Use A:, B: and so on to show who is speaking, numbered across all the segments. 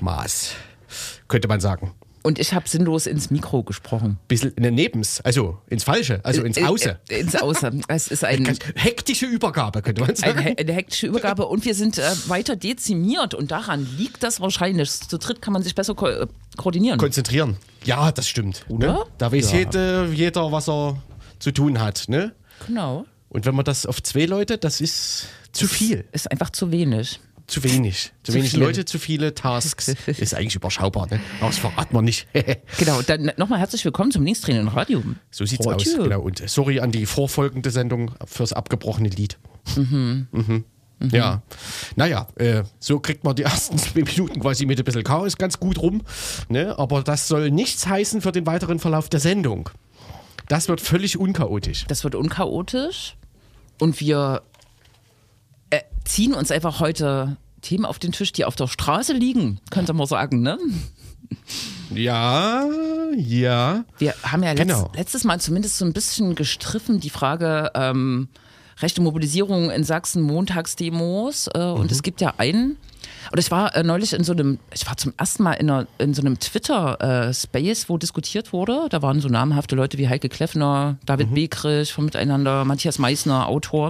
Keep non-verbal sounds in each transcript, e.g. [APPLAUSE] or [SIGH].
A: Ein Auftakt nach Maß, könnte man sagen.
B: Und ich habe sinnlos ins Mikro gesprochen.
A: Bisschen in den Nebens, also ins Falsche, also ins
B: Äh,
A: Auße.
B: Äh, ins Außer. Es ist ein,
A: Ganz Hektische Übergabe, könnte man
B: eine,
A: sagen.
B: eine hektische Übergabe und wir sind äh, weiter dezimiert und daran liegt das wahrscheinlich. Zu dritt kann man sich besser ko äh, koordinieren.
A: Konzentrieren. Ja, das stimmt.
B: Oder?
A: Ne? Da weiß
B: Ja.
A: jede, jeder, was er zu tun hat. Ne?
B: genau.
A: Und wenn man das auf zwei Leute, das ist zu viel.
B: Ist einfach zu wenig.
A: Zu wenig. Zu,
B: Zu
A: wenig
B: viele.
A: Leute, zu viele Tasks. [LAUGHS] ist eigentlich überschaubar, ne? Aber das verraten wir nicht. [LAUGHS]
B: Genau, dann nochmal herzlich willkommen zum Linkstraining im Radio.
A: so sieht's
B: Radio.
A: aus. Genau. Und sorry an die vorfolgende Sendung fürs abgebrochene Lied. Mhm. Ja, naja, äh, so kriegt man die ersten [LAUGHS] zwei Minuten quasi mit ein bisschen Chaos ganz gut rum. Ne? Aber das soll nichts heißen für den weiteren Verlauf der Sendung. Das wird völlig unchaotisch.
B: Das wird unchaotisch und wir äh, ziehen uns einfach heute Themen auf den Tisch, die auf der Straße liegen, könnte man sagen, ne?
A: Ja, ja.
B: Wir haben ja letzt,
A: Genau.
B: letztes Mal zumindest so ein bisschen gestriffen die Frage ähm, rechte Mobilisierung in Sachsen, Montagsdemos. Äh, Und es gibt ja einen. Und ich war äh, neulich in so einem, ich war zum ersten Mal in, einer, in so einem Twitter-Space, wo diskutiert wurde. Da waren so namhafte Leute wie Heike Kleffner, David Bekrich von Miteinander, Matthias Meissner, Autor.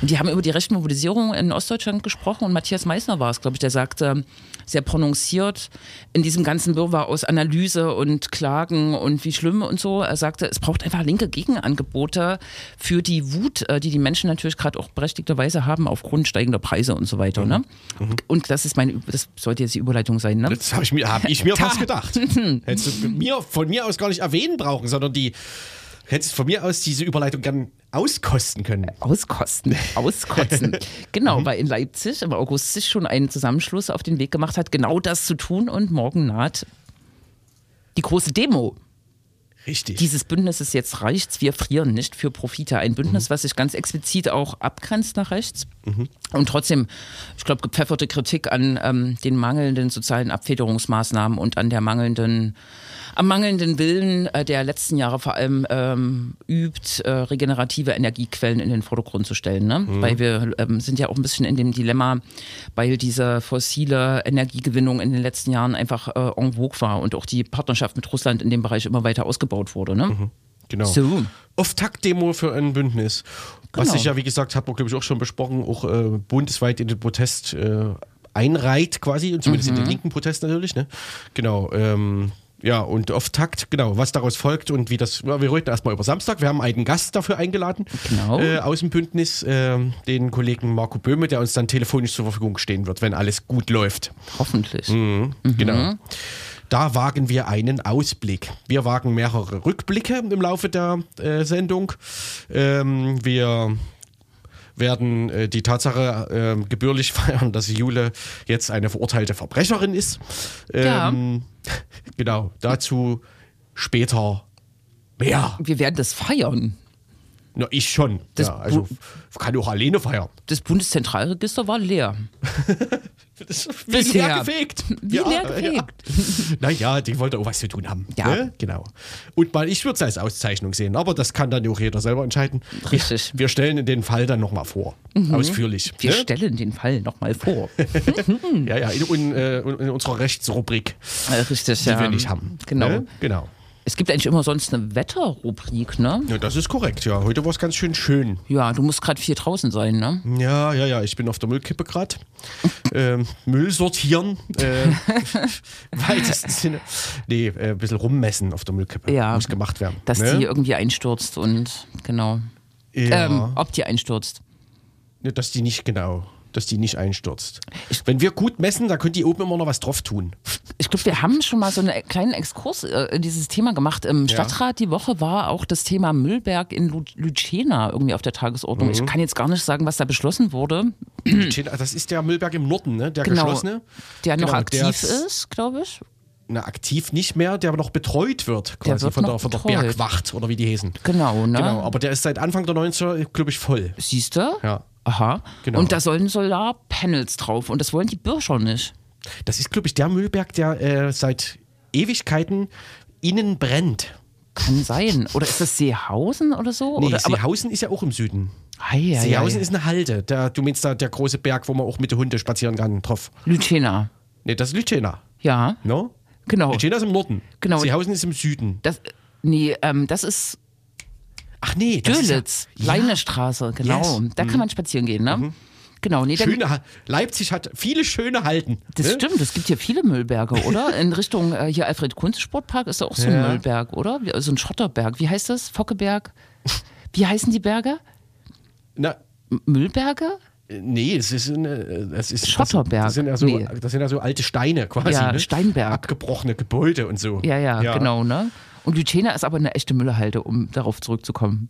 B: Und die haben über die rechte Mobilisierung in Ostdeutschland gesprochen. Und Matthias Meissner war es, glaube ich, der sagte, sehr prononciert in diesem ganzen Wirrwarr aus Analyse und Klagen und wie schlimm und so. Er sagte, es braucht einfach linke Gegenangebote für die Wut, äh, die die Menschen natürlich gerade auch berechtigterweise haben aufgrund steigender Preise und so weiter. Ne? Und das ist meine, das sollte jetzt die Überleitung sein. Ne?
A: Das habe ich mir, hab ich mir [LAUGHS] fast gedacht. Hättest du mir, von mir aus gar nicht erwähnen brauchen, sondern die hättest von mir aus diese Überleitung gern auskosten können.
B: Auskosten, auskotzen. [LAUGHS] genau, weil in Leipzig im August sich schon ein Zusammenschluss auf den Weg gemacht hat, genau das zu tun und morgen naht die große Demo.
A: Richtig.
B: Dieses Bündnis ist jetzt reicht's, wir frieren nicht für Profite. Ein Bündnis, was sich ganz explizit auch abgrenzt nach rechts und trotzdem, ich glaube, gepfefferte Kritik an ähm, den mangelnden sozialen Abfederungsmaßnahmen und an der mangelnden, am mangelnden Willen äh, der letzten Jahre vor allem ähm, übt, äh, regenerative Energiequellen in den Vordergrund zu stellen. Ne? Weil wir ähm, sind ja auch ein bisschen in dem Dilemma, weil diese fossile Energiegewinnung in den letzten Jahren einfach äh, en vogue war und auch die Partnerschaft mit Russland in dem Bereich immer weiter ausgebaut wurde. Ne?
A: Genau.
B: So.
A: Auf-Takt-Demo für ein Bündnis. Was
B: Genau.
A: sich ja, wie gesagt, hat man, glaube ich, auch schon besprochen, auch äh, bundesweit in den Protest äh, einreiht quasi, und zumindest in den linken Protest natürlich. Ne? Genau. Ähm, ja, und Auf-Takt, genau, was daraus folgt und wie das, ja, wir reden erstmal über Samstag. Wir haben einen Gast dafür eingeladen
B: Genau.
A: äh, aus dem Bündnis, äh, den Kollegen Marco Böhme, der uns dann telefonisch zur Verfügung stehen wird, wenn alles gut läuft.
B: Hoffentlich.
A: Mhm. Genau. Da wagen wir einen Ausblick. Wir wagen mehrere Rückblicke im Laufe der äh, Sendung. Ähm, wir werden äh, die Tatsache äh, gebührlich [LAUGHS] feiern, dass Jule jetzt eine verurteilte Verbrecherin ist. Ähm, [LAUGHS] Genau, dazu später mehr.
B: Wir werden das feiern.
A: Na, ich schon.
B: Das
A: ja, also kann auch alleine feiern.
B: Das Bundeszentralregister war leer. [LAUGHS]
A: Das wie
B: Bisher.
A: leer gefegt.
B: Wie leer gefegt. [LAUGHS]
A: Naja, die wollte auch was zu tun haben.
B: Ja.
A: Ne? Genau. Und mal, ich würde es als Auszeichnung sehen, aber das kann dann auch jeder selber entscheiden.
B: Richtig.
A: Wir stellen den Fall dann nochmal vor. Ausführlich.
B: Wir
A: ne?
B: stellen den Fall nochmal vor. [LAUGHS]
A: Ja, ja, in, in, äh, in unserer Rechtsrubrik,
B: Äh, Richtig,
A: die
B: ja.
A: wir nicht haben.
B: Genau.
A: Ne? Genau.
B: Es gibt eigentlich immer sonst eine Wetterrubrik, ne?
A: Ja, das ist korrekt, ja. Heute war es ganz schön schön.
B: Ja, du musst gerade viel draußen sein, ne?
A: Ja, ja, ja, ich bin auf der Müllkippe gerade. [LAUGHS] ähm, Müll sortieren. Äh, [LAUGHS] weitesten Sinne. Nee, äh, ein bisschen rummessen auf der Müllkippe.
B: Ja.
A: Muss gemacht werden.
B: Dass
A: ne?
B: die irgendwie einstürzt und genau.
A: ja.
B: Ähm, ob die einstürzt.
A: Ne, dass die nicht, genau, dass die nicht einstürzt. Wenn wir gut messen, da können die oben immer noch was drauf tun.
B: Ich glaube, wir haben schon mal so einen kleinen Exkurs äh, in dieses Thema gemacht. Im Stadtrat die Woche war auch das Thema Müllberg in Lu Lucena irgendwie auf der Tagesordnung.
A: Mhm.
B: Ich kann jetzt gar nicht sagen, was da beschlossen wurde.
A: Das ist der Müllberg im Norden, ne? der
B: Genau.
A: geschlossene.
B: Der noch
A: Genau,
B: aktiv
A: der
B: ist, glaube ich.
A: Na, aktiv nicht mehr, der aber noch betreut wird, quasi
B: wird
A: von,
B: noch
A: der, von der. Bergwacht oder wie die heißen.
B: Genau, ne?
A: Genau, aber der ist seit Anfang der 90er, glaube ich, voll.
B: Siehst du?
A: Ja.
B: Aha.
A: Genau.
B: Und da sollen Solarpanels drauf und das wollen die Bürger nicht.
A: Das ist, glaube ich, der Müllberg, der äh, seit Ewigkeiten innen brennt.
B: Kann sein. Oder ist das Seehausen oder so?
A: Nee,
B: oder,
A: Seehausen ist ja auch im Süden.
B: Ei, ei,
A: Seehausen
B: ei.
A: ist eine Halde. Der, du meinst da der große Berg, wo man auch mit den Hunden spazieren kann, drauf.
B: Lucena.
A: Nee, das ist Lütschena.
B: Ja,
A: No?
B: genau.
A: Lütschena ist im Norden.
B: Genau.
A: Seehausen ist im Süden.
B: Das, nee, ähm, das ist
A: Ach nee, das
B: Dölitz,
A: ja, ja,
B: Leinestraße, genau.
A: Yes. Mhm.
B: Da kann man spazieren gehen, ne? Genau, nee, dann,
A: schöne, Ha- Leipzig hat viele schöne Halten.
B: das
A: ne?
B: stimmt, es gibt hier viele Müllberge, oder? [LAUGHS] In Richtung äh, hier Alfred Kunz Sportpark ist da auch so ein
A: Ja.
B: Müllberg, oder? Wie, so ein Schotterberg. Wie heißt das? Fockeberg? Wie heißen die Berge?
A: Na,
B: M- Müllberge?
A: nee, es ist, eine, es ist
B: Schotterberg.
A: Das sind ja so,
B: Nee.
A: das sind ja so alte Steine quasi.
B: Ja,
A: ne?
B: Steinberg.
A: Abgebrochene Gebäude und so.
B: Ja, ja, genau, ne? Und Lütschena ist aber eine echte Müllehalde, um darauf zurückzukommen.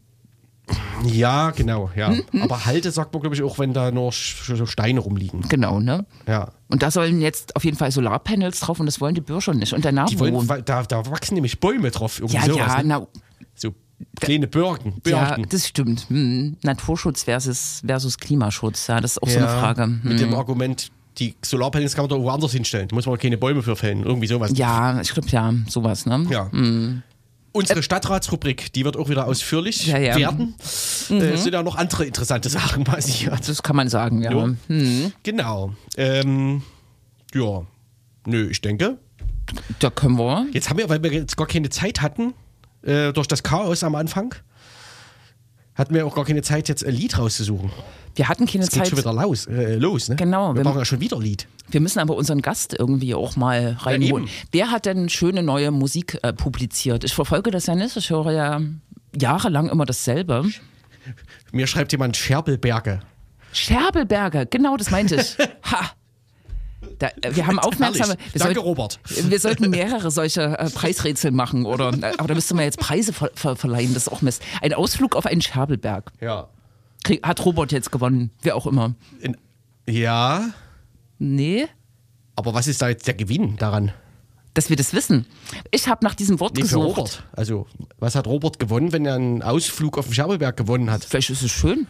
A: Ja, genau, ja.
B: Mhm.
A: Aber Halte sagt man, glaube ich, auch, wenn da nur Steine rumliegen.
B: Genau, ne?
A: Ja.
B: Und da sollen jetzt auf jeden Fall Solarpanels drauf und das wollen die Bürger nicht. Und danach
A: Die wollen, da, da wachsen nämlich Bäume drauf. Irgendwie
B: Ja,
A: sowas,
B: ja,
A: ne?
B: na,
A: So kleine Birken.
B: ja,
A: Birken.
B: das stimmt. Hm. Naturschutz versus, versus Klimaschutz, ja, das ist auch so eine Frage. Hm.
A: Mit dem Argument, die Solarpanels kann man doch woanders hinstellen. Da muss man keine Bäume für fällen. Irgendwie sowas.
B: Ja, ich glaube, ja, sowas, ne?
A: Ja. Unsere Stadtratsrubrik, die wird auch wieder ausführlich
B: Ja, ja.
A: werden.
B: Mhm.
A: Äh, es sind ja noch andere interessante Sachen passiert.
B: Das kann man sagen, ja.
A: Jo.
B: Hm.
A: Genau. Ähm, ja. Nö, ich denke,
B: Da können wir.
A: jetzt haben wir, weil wir jetzt gar keine Zeit hatten, äh, durch das Chaos am Anfang, hatten wir auch gar keine Zeit, jetzt ein Lied rauszusuchen.
B: Wir hatten keine
A: Es geht
B: Zeit.
A: schon wieder los, äh, los ne?
B: Genau,
A: Wir
B: wir-
A: brauchen ja schon wieder ein Lied.
B: Wir müssen aber unseren Gast irgendwie auch mal reinholen.
A: eben.
B: Wer hat denn schöne neue Musik äh, publiziert? Ich verfolge das ja nicht. Ich höre ja jahrelang immer dasselbe.
A: Mir schreibt jemand Scherbelberge.
B: Scherbelberger, genau das meinte ich. [LAUGHS] Ha! Da, äh, wir haben aufmerksame. Wir,
A: Danke,
B: sollten-
A: Robert.
B: wir sollten [LAUGHS] mehrere solche äh, Preisrätsel machen, oder? Aber da müsste man jetzt Preise ver ver verleihen, das ist auch Mist. Ein Ausflug auf einen Scherbelberg.
A: Ja.
B: Krieg, hat Robert jetzt gewonnen, wer auch immer.
A: In, ja,
B: Nee,
A: aber was ist da jetzt der Gewinn daran?
B: dass wir das wissen. Ich habe nach diesem Wort
A: Nee, für
B: gesucht.
A: Robert. Also, was hat Robert gewonnen, wenn er einen Ausflug auf den Scherbelberg gewonnen hat?
B: Vielleicht ist es schön.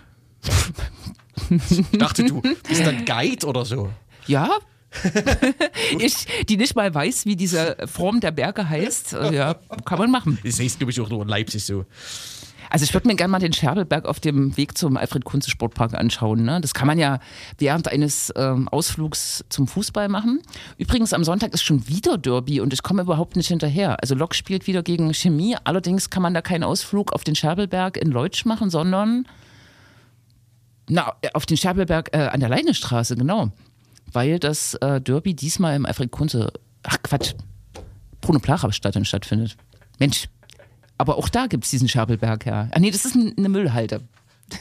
A: Ich dachte, du bist dann Guide oder so.
B: Ja. [LAUGHS] ich, die nicht mal weiß, wie diese Form der Berge heißt, äh, ja, kann man machen.
A: Das heißt, glaube ich, auch nur in Leipzig so.
B: Also ich würde mir gerne mal den Scherbelberg auf dem Weg zum Alfred-Kunze-Sportpark anschauen. Ne? Das kann man ja während eines ähm, Ausflugs zum Fußball machen. Übrigens, am Sonntag ist schon wieder Derby und ich komme überhaupt nicht hinterher. Also Lok spielt wieder gegen Chemie. Allerdings kann man da keinen Ausflug auf den Scherbelberg in Leutsch machen, sondern na, auf den Scherbelberg äh, an der Leinestraße, genau. Weil das äh, Derby diesmal im Alfred-Kunze, ach Quatsch, Bruno Placher-Stadion stattfindet. Mensch, aber auch da gibt es diesen Scherbelberg, ja. Ah nee, das ist eine Müllhalde.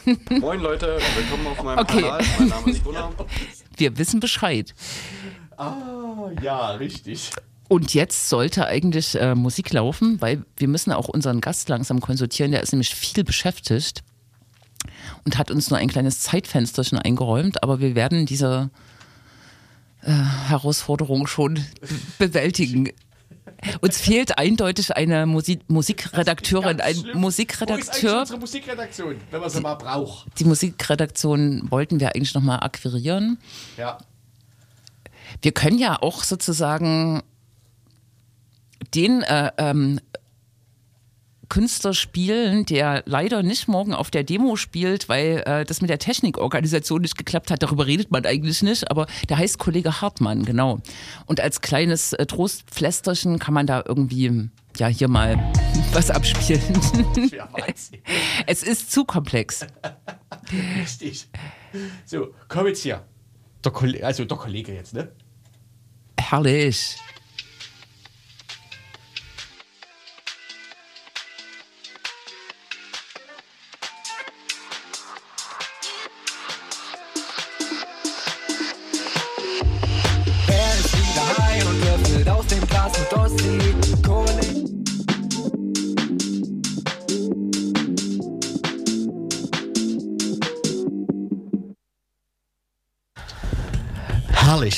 B: [LAUGHS]
C: Moin Leute, willkommen auf meinem
B: Okay.
C: Kanal. Mein Name ist Gunnar.
B: Wir wissen Bescheid.
A: Ah, ja, richtig.
B: Und jetzt sollte eigentlich äh, Musik laufen, weil wir müssen auch unseren Gast langsam konsultieren. Der ist nämlich viel beschäftigt und hat uns nur ein kleines Zeitfensterchen eingeräumt. Aber wir werden diese äh, Herausforderung schon be- bewältigen. Uns fehlt eindeutig eine Musi Musikredakteurin, ein
A: Wo ist eigentlich
B: Musikredakteur.
A: unsere Musikredaktion, wenn man sie mal braucht?
B: Die Musikredaktion wollten wir eigentlich nochmal akquirieren.
A: Ja.
B: Wir können ja auch sozusagen den äh, ähm, Künstler spielen, der leider nicht morgen auf der Demo spielt, weil äh, das mit der Technikorganisation nicht geklappt hat. Darüber redet man eigentlich nicht, aber der heißt Kollege Hartmann, genau. Und als kleines äh, Trostpflästerchen kann man da irgendwie, ja, hier mal [LAUGHS] was abspielen. [LAUGHS] Es ist zu komplex. [LAUGHS]
A: Richtig. So, komm jetzt hier. Der Kollege, also der Kollege jetzt, ne?
B: Herrlich.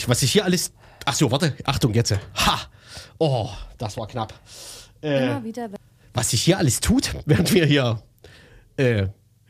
A: Was ich hier alles. Ach so, warte. Achtung jetzt. Ha! Oh, das war knapp. Äh,
D: Immer wieder.
A: was sich hier alles tut, [LAUGHS] während wir hier äh,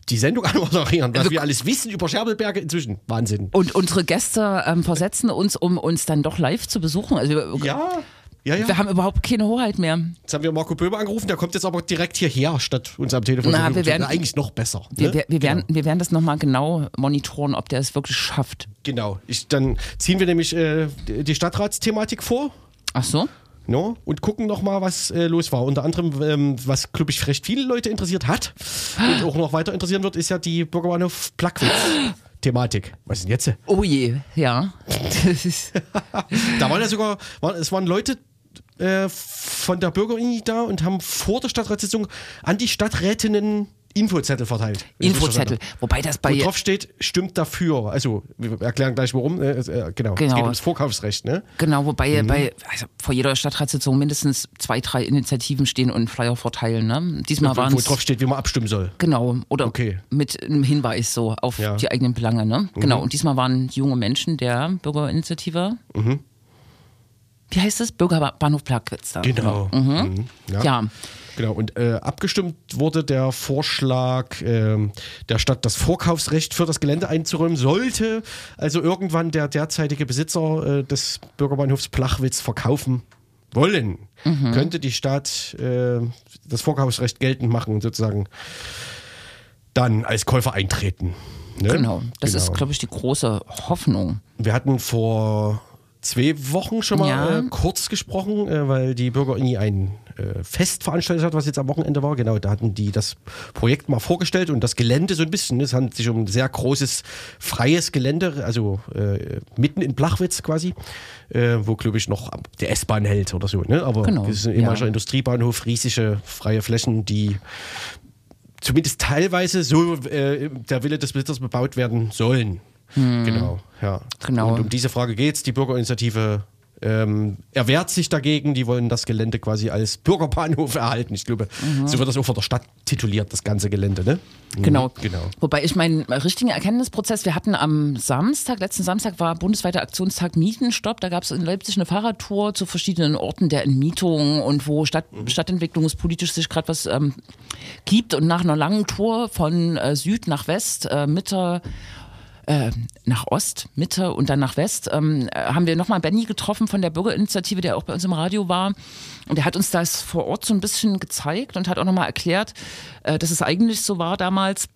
A: die Sendung [LAUGHS] anmoderieren, was wir alles wissen über Scherbelberge inzwischen. Wahnsinn.
B: Und unsere Gäste ähm, versetzen uns, um uns dann doch live zu besuchen. Also
A: Ja, Ja, ja.
B: Wir haben überhaupt keine Hoheit mehr.
A: Jetzt haben wir Marco Böber angerufen, der kommt jetzt aber direkt hierher, statt uns am Telefon
B: Na,
A: zu
B: wir werden-
A: Eigentlich noch besser.
B: Wir,
A: ne?
B: wir, wir, werden, wir werden das nochmal genau monitoren, ob der es wirklich schafft.
A: Genau. Ich, dann ziehen wir nämlich äh, die Stadtratsthematik vor.
B: Ach so?
A: No, und gucken nochmal, was äh, los war. Unter anderem, ähm, was, glaube ich, recht viele Leute interessiert hat und auch noch weiter interessieren wird, ist ja die Bürgerbahnhof Plagwitz-Thematik. Was ist denn jetzt?
B: Oh je, ja. [LAUGHS]
A: Da waren ja sogar, waren, es waren Leute äh, von der Bürgerinitiative da und haben vor der Stadtratssitzung an die Stadträtinnen Infozettel verteilt.
B: Infozettel. Wobei das bei.
A: Wo drauf steht, stimmt dafür. Also, wir erklären gleich warum. Äh, äh, genau. Es
B: Genau.
A: geht ums Vorkaufsrecht, ne?
B: Genau, wobei
A: Mhm.
B: bei, also vor jeder Stadtratssitzung mindestens zwei, drei Initiativen stehen und Flyer verteilen. Ne? Diesmal waren
A: Wo drauf steht, wie man abstimmen soll.
B: Genau, oder
A: Okay.
B: mit einem Hinweis so auf
A: Ja. Mhm.
B: die eigenen Belange. Ne? Genau, und diesmal waren junge Menschen der Bürgerinitiative. Wie heißt es? Bürgerbahnhof Plagwitz da.
A: Genau. Mhm.
B: Ja.
A: Genau, und äh, abgestimmt wurde der Vorschlag ähm, der Stadt, das Vorkaufsrecht für das Gelände einzuräumen, sollte also irgendwann der derzeitige Besitzer äh, des Bürgerbahnhofs Plachwitz verkaufen wollen,
B: Mhm.
A: könnte die Stadt äh, das Vorkaufsrecht geltend machen und sozusagen dann als Käufer eintreten. Ne?
B: Genau, das ist,
A: Genau.
B: glaube ich, die große Hoffnung.
A: Wir hatten vor zwei Wochen schon mal
B: Ja.
A: äh, kurz gesprochen, äh, weil die Bürgerini ein äh, Fest veranstaltet hat, was jetzt am Wochenende war. Genau, da hatten die das Projekt mal vorgestellt und das Gelände so ein bisschen. Es handelt sich um ein sehr großes, freies Gelände, also äh, mitten in Blachwitz quasi, äh, wo, glaube ich, noch der S-Bahn hält oder so. Ne? Aber
B: Genau,
A: das ist ein ehemaliger
B: ja.
A: Industriebahnhof, riesige freie Flächen, die zumindest teilweise so äh, der Wille des Besitzers bebaut werden sollen. Genau, ja.
B: Genau.
A: Und um diese Frage geht es. Die Bürgerinitiative ähm, erwehrt sich dagegen. Die wollen das Gelände quasi als Bürgerbahnhof erhalten. Ich glaube, so wird das auch von der Stadt tituliert, das ganze Gelände, ne? Mhm,
B: Genau.
A: Genau.
B: Wobei ich meinen richtigen Erkenntnisprozess, wir hatten am Samstag, letzten Samstag war bundesweiter Aktionstag Mietenstopp. Da gab es in Leipzig eine Fahrradtour zu verschiedenen Orten der Entmietung und wo Stadt, stadtentwicklungspolitisch sich gerade was ähm, gibt. Und nach einer langen Tour von äh, Süd nach West, äh, Mitte äh, nach Ost, Mitte und dann nach West, ähm, äh, haben wir nochmal Benny getroffen von der Bürgerinitiative, der auch bei uns im Radio war. Und der hat uns das vor Ort so ein bisschen gezeigt und hat auch nochmal erklärt, äh, dass es eigentlich so war damals,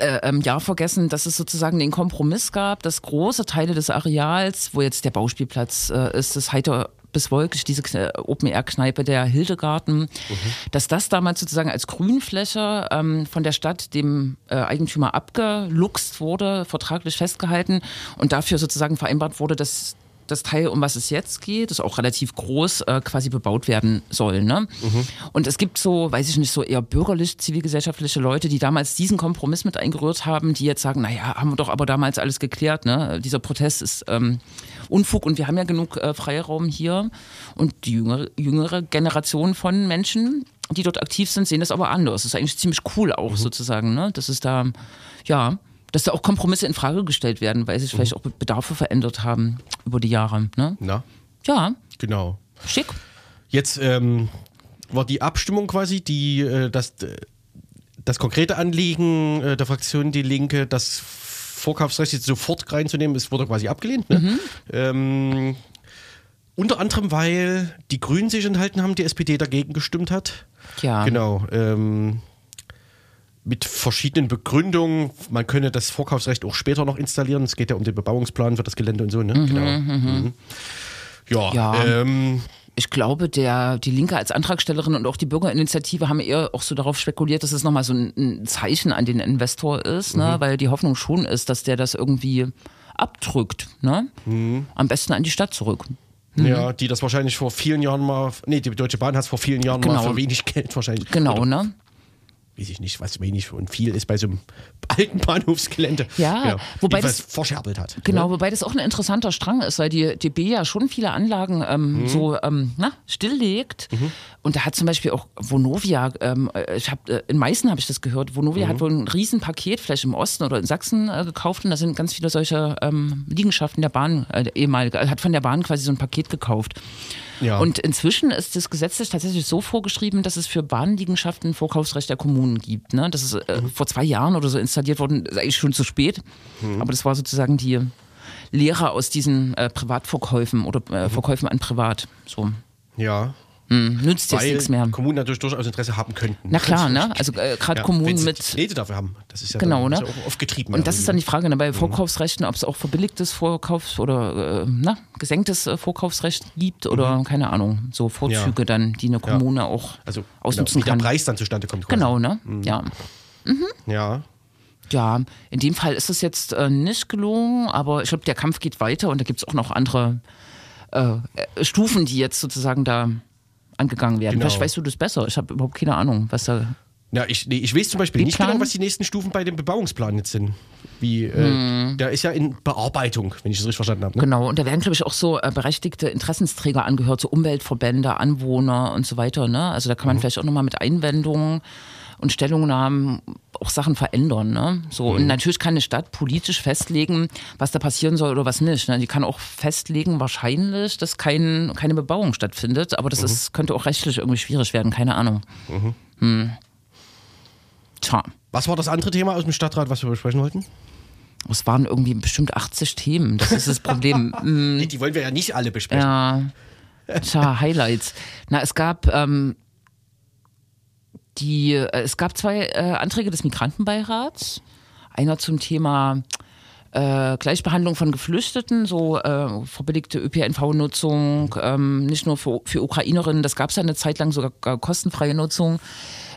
B: äh, im Jahr vergessen, dass es sozusagen den Kompromiss gab, dass große Teile des Areals, wo jetzt der Bauspielplatz äh, ist, das Heiter bis Wolkig, diese Kne- Open-Air-Kneipe der Hildegarten, dass das damals sozusagen als Grünfläche ähm, von der Stadt dem äh, Eigentümer abgeluchst wurde, vertraglich festgehalten und dafür sozusagen vereinbart wurde, dass das Teil, um was es jetzt geht, ist auch relativ groß, äh, quasi bebaut werden soll. Ne? Und es gibt so, weiß ich nicht, so eher bürgerlich, zivilgesellschaftliche Leute, die damals diesen Kompromiss mit eingerührt haben, die jetzt sagen, naja, haben wir doch aber damals alles geklärt. Ne? Dieser Protest ist ähm, Unfug und wir haben ja genug äh, Freiraum hier. Und die jüngere, jüngere Generation von Menschen, die dort aktiv sind, sehen das aber anders. Das ist eigentlich ziemlich cool auch sozusagen, ne? dass es da, ja, dass da auch Kompromisse in Frage gestellt werden, weil sich vielleicht auch Bedarfe verändert haben über die Jahre. Ne?
A: Na,
B: Ja,
A: genau.
B: schick.
A: Jetzt ähm, war die Abstimmung quasi, die äh, das, äh, das konkrete Anliegen äh, der Fraktion Die Linke, das Vorkaufsrecht jetzt sofort reinzunehmen, es wurde quasi abgelehnt. Ne? Ähm, unter anderem, weil die Grünen sich enthalten haben, die SPD dagegen gestimmt hat.
B: Ja.
A: Genau. Ähm, mit verschiedenen Begründungen. Man könne das Vorkaufsrecht auch später noch installieren. Es geht ja um den Bebauungsplan für das Gelände und so. Ne? genau. Mhm. Ja,
B: Ja.
A: Ähm,
B: Ich glaube, der, die Linke als Antragstellerin und auch die Bürgerinitiative haben eher auch so darauf spekuliert, dass es nochmal so ein, ein Zeichen an den Investor ist, ne? weil die Hoffnung schon ist, dass der das irgendwie abdrückt. Ne? Am besten an die Stadt zurück.
A: Ja, die das wahrscheinlich vor vielen Jahren mal. Nee, die Deutsche Bahn hat es vor vielen Jahren mal
B: Genau.
A: für wenig Geld wahrscheinlich.
B: Genau,
A: Oder,
B: ne?
A: Weiß ich nicht, was wenig und viel ist bei so einem [LAUGHS] alten Bahnhofsgelände.
B: Ja,
A: genau,
B: wobei das-
A: verscherbelt hat.
B: Genau,
A: Ne?
B: wobei das auch ein interessanter Strang ist, weil die DB ja schon viele Anlagen ähm,
A: Mhm.
B: so ähm, na, stilllegt. Und da hat zum Beispiel auch Vonovia, ähm, äh, ich hab, äh, in Meißen habe ich das gehört, Vonovia
A: Mhm.
B: hat wohl ein Riesenpaket vielleicht im Osten oder in Sachsen äh, gekauft und da sind ganz viele solche ähm, Liegenschaften der Bahn, äh, ehemalige, äh, hat von der Bahn quasi so ein Paket gekauft.
A: Ja.
B: Und inzwischen ist das gesetzlich tatsächlich so vorgeschrieben, dass es für Bahnliegenschaften Vorkaufsrecht der Kommunen gibt. Ne? Das ist äh,
A: Mhm.
B: vor zwei Jahren oder so installiert worden, ist eigentlich schon zu spät.
A: Mhm.
B: Aber das war sozusagen die Lehre aus diesen äh, Privatverkäufen oder
A: Mhm.
B: äh, Verkäufen an Privat. So.
A: Ja.
B: Hm, nützt jetzt nichts mehr.
A: Kommunen natürlich durchaus Interesse haben könnten.
B: Na klar, ne? Also äh, gerade
A: Ja,
B: Kommunen mit
A: die Knete dafür haben. Das ist ja
B: Genau,
A: dann,
B: ne?
A: ja auch oft getrieben.
B: Und das ist dann die Frage, ne,
A: Mhm.
B: bei Vorkaufsrechten, ob es auch verbilligtes Vorkaufs- oder äh, na, gesenktes äh, Vorkaufsrecht gibt oder keine Ahnung, so Vorzüge
A: Mhm. Ja.
B: dann, die eine Kommune auch
A: also
B: ausnutzen
A: genau, wie
B: kann.
A: der Preis dann zustande kommt. quasi.
B: Genau, ne? Ja.
A: Ja.
B: Ja, in dem Fall ist es jetzt äh, nicht gelungen, aber ich glaube, der Kampf geht weiter und da gibt es auch noch andere äh, Stufen, die jetzt sozusagen da angegangen werden.
A: Genau.
B: Vielleicht weißt du das besser. Ich habe überhaupt keine Ahnung, was da.
A: Ja, ich, nee, ich weiß zum Beispiel nicht
B: planen?
A: genau, was die nächsten Stufen bei dem Bebauungsplan jetzt sind. Wie, äh,
B: Hm.
A: Der ist ja in Bearbeitung, wenn ich das richtig verstanden habe. Ne?
B: Genau, und da werden, glaube ich, auch so äh, berechtigte Interessensträger angehört, so Umweltverbände, Anwohner und so weiter. Ne? Also da kann man
A: Mhm.
B: vielleicht auch nochmal mit Einwendungen und Stellungnahmen auch Sachen verändern. Ne? So, Und natürlich kann eine Stadt politisch festlegen, was da passieren soll oder was nicht. Ne? Die kann auch festlegen, wahrscheinlich, dass kein, keine Bebauung stattfindet, aber das ist, könnte auch rechtlich irgendwie schwierig werden, keine Ahnung. Hm. Tja.
A: Was war das andere Thema aus dem Stadtrat, was wir besprechen wollten?
B: Es waren irgendwie bestimmt 80 Themen. Das ist das Problem. Mm. [LAUGHS]
A: Nee, die wollen wir ja nicht alle besprechen.
B: Ja, tja, Highlights. Na, es gab ähm, die, äh, es gab zwei äh, Anträge des Migrantenbeirats. Einer zum Thema äh, Gleichbehandlung von Geflüchteten, so äh, verbilligte ÖPNV-Nutzung, ähm, nicht nur für, für Ukrainerinnen, das gab es ja eine Zeit lang sogar gar kostenfreie Nutzung.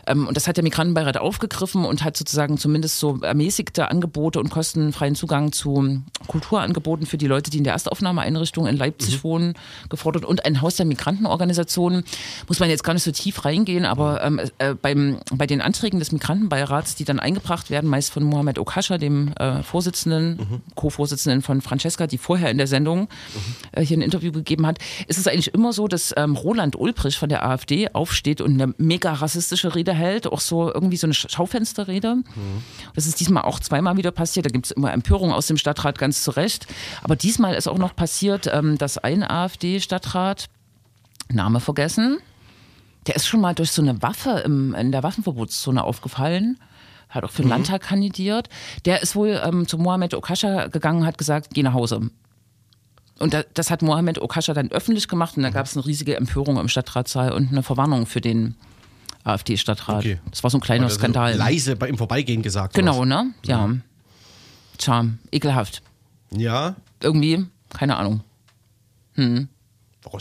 B: Ähm, und das hat der Migrantenbeirat aufgegriffen und hat sozusagen zumindest so ermäßigte Angebote und kostenfreien Zugang zu Kulturangeboten für die Leute, die in der Erstaufnahmeeinrichtung in Leipzig wohnen, gefordert und ein Haus der Migrantenorganisationen. Muss man jetzt gar nicht so tief reingehen, aber ähm, äh, beim, bei den Anträgen des Migrantenbeirats, die dann eingebracht werden, meist von Mohamed Okascha, dem äh, Vorsitzenden, Co-Vorsitzenden von Francesca, die vorher in der Sendung äh, hier ein Interview gegeben hat, ist es eigentlich immer so, dass ähm, Roland Ulbricht von der AfD aufsteht und eine mega rassistische Rede hält, auch so irgendwie so eine Sch- Schaufensterrede. Das ist diesmal auch zweimal wieder passiert. Da gibt es immer Empörung aus dem Stadtrat, ganz zu Recht. Aber diesmal ist auch noch passiert, ähm, dass ein AfD-Stadtrat, Name vergessen, der ist schon mal durch so eine Waffe im, in der Waffenverbotszone aufgefallen. Hat auch für den Landtag kandidiert. Der ist wohl ähm, zu Mohamed Okascha gegangen, hat gesagt, geh nach Hause. Und da, das hat Mohamed Okascha dann öffentlich gemacht und da gab es eine riesige Empörung im Stadtratssaal und eine Verwarnung für den AfD-Stadtrat.
A: Okay.
B: Das war so ein kleiner Skandal.
A: Leise bei, im Vorbeigehen gesagt.
B: Genau,
A: sowas.
B: ne? Ja. Tja, ekelhaft.
A: Ja.
B: Irgendwie, keine Ahnung.
A: Warum,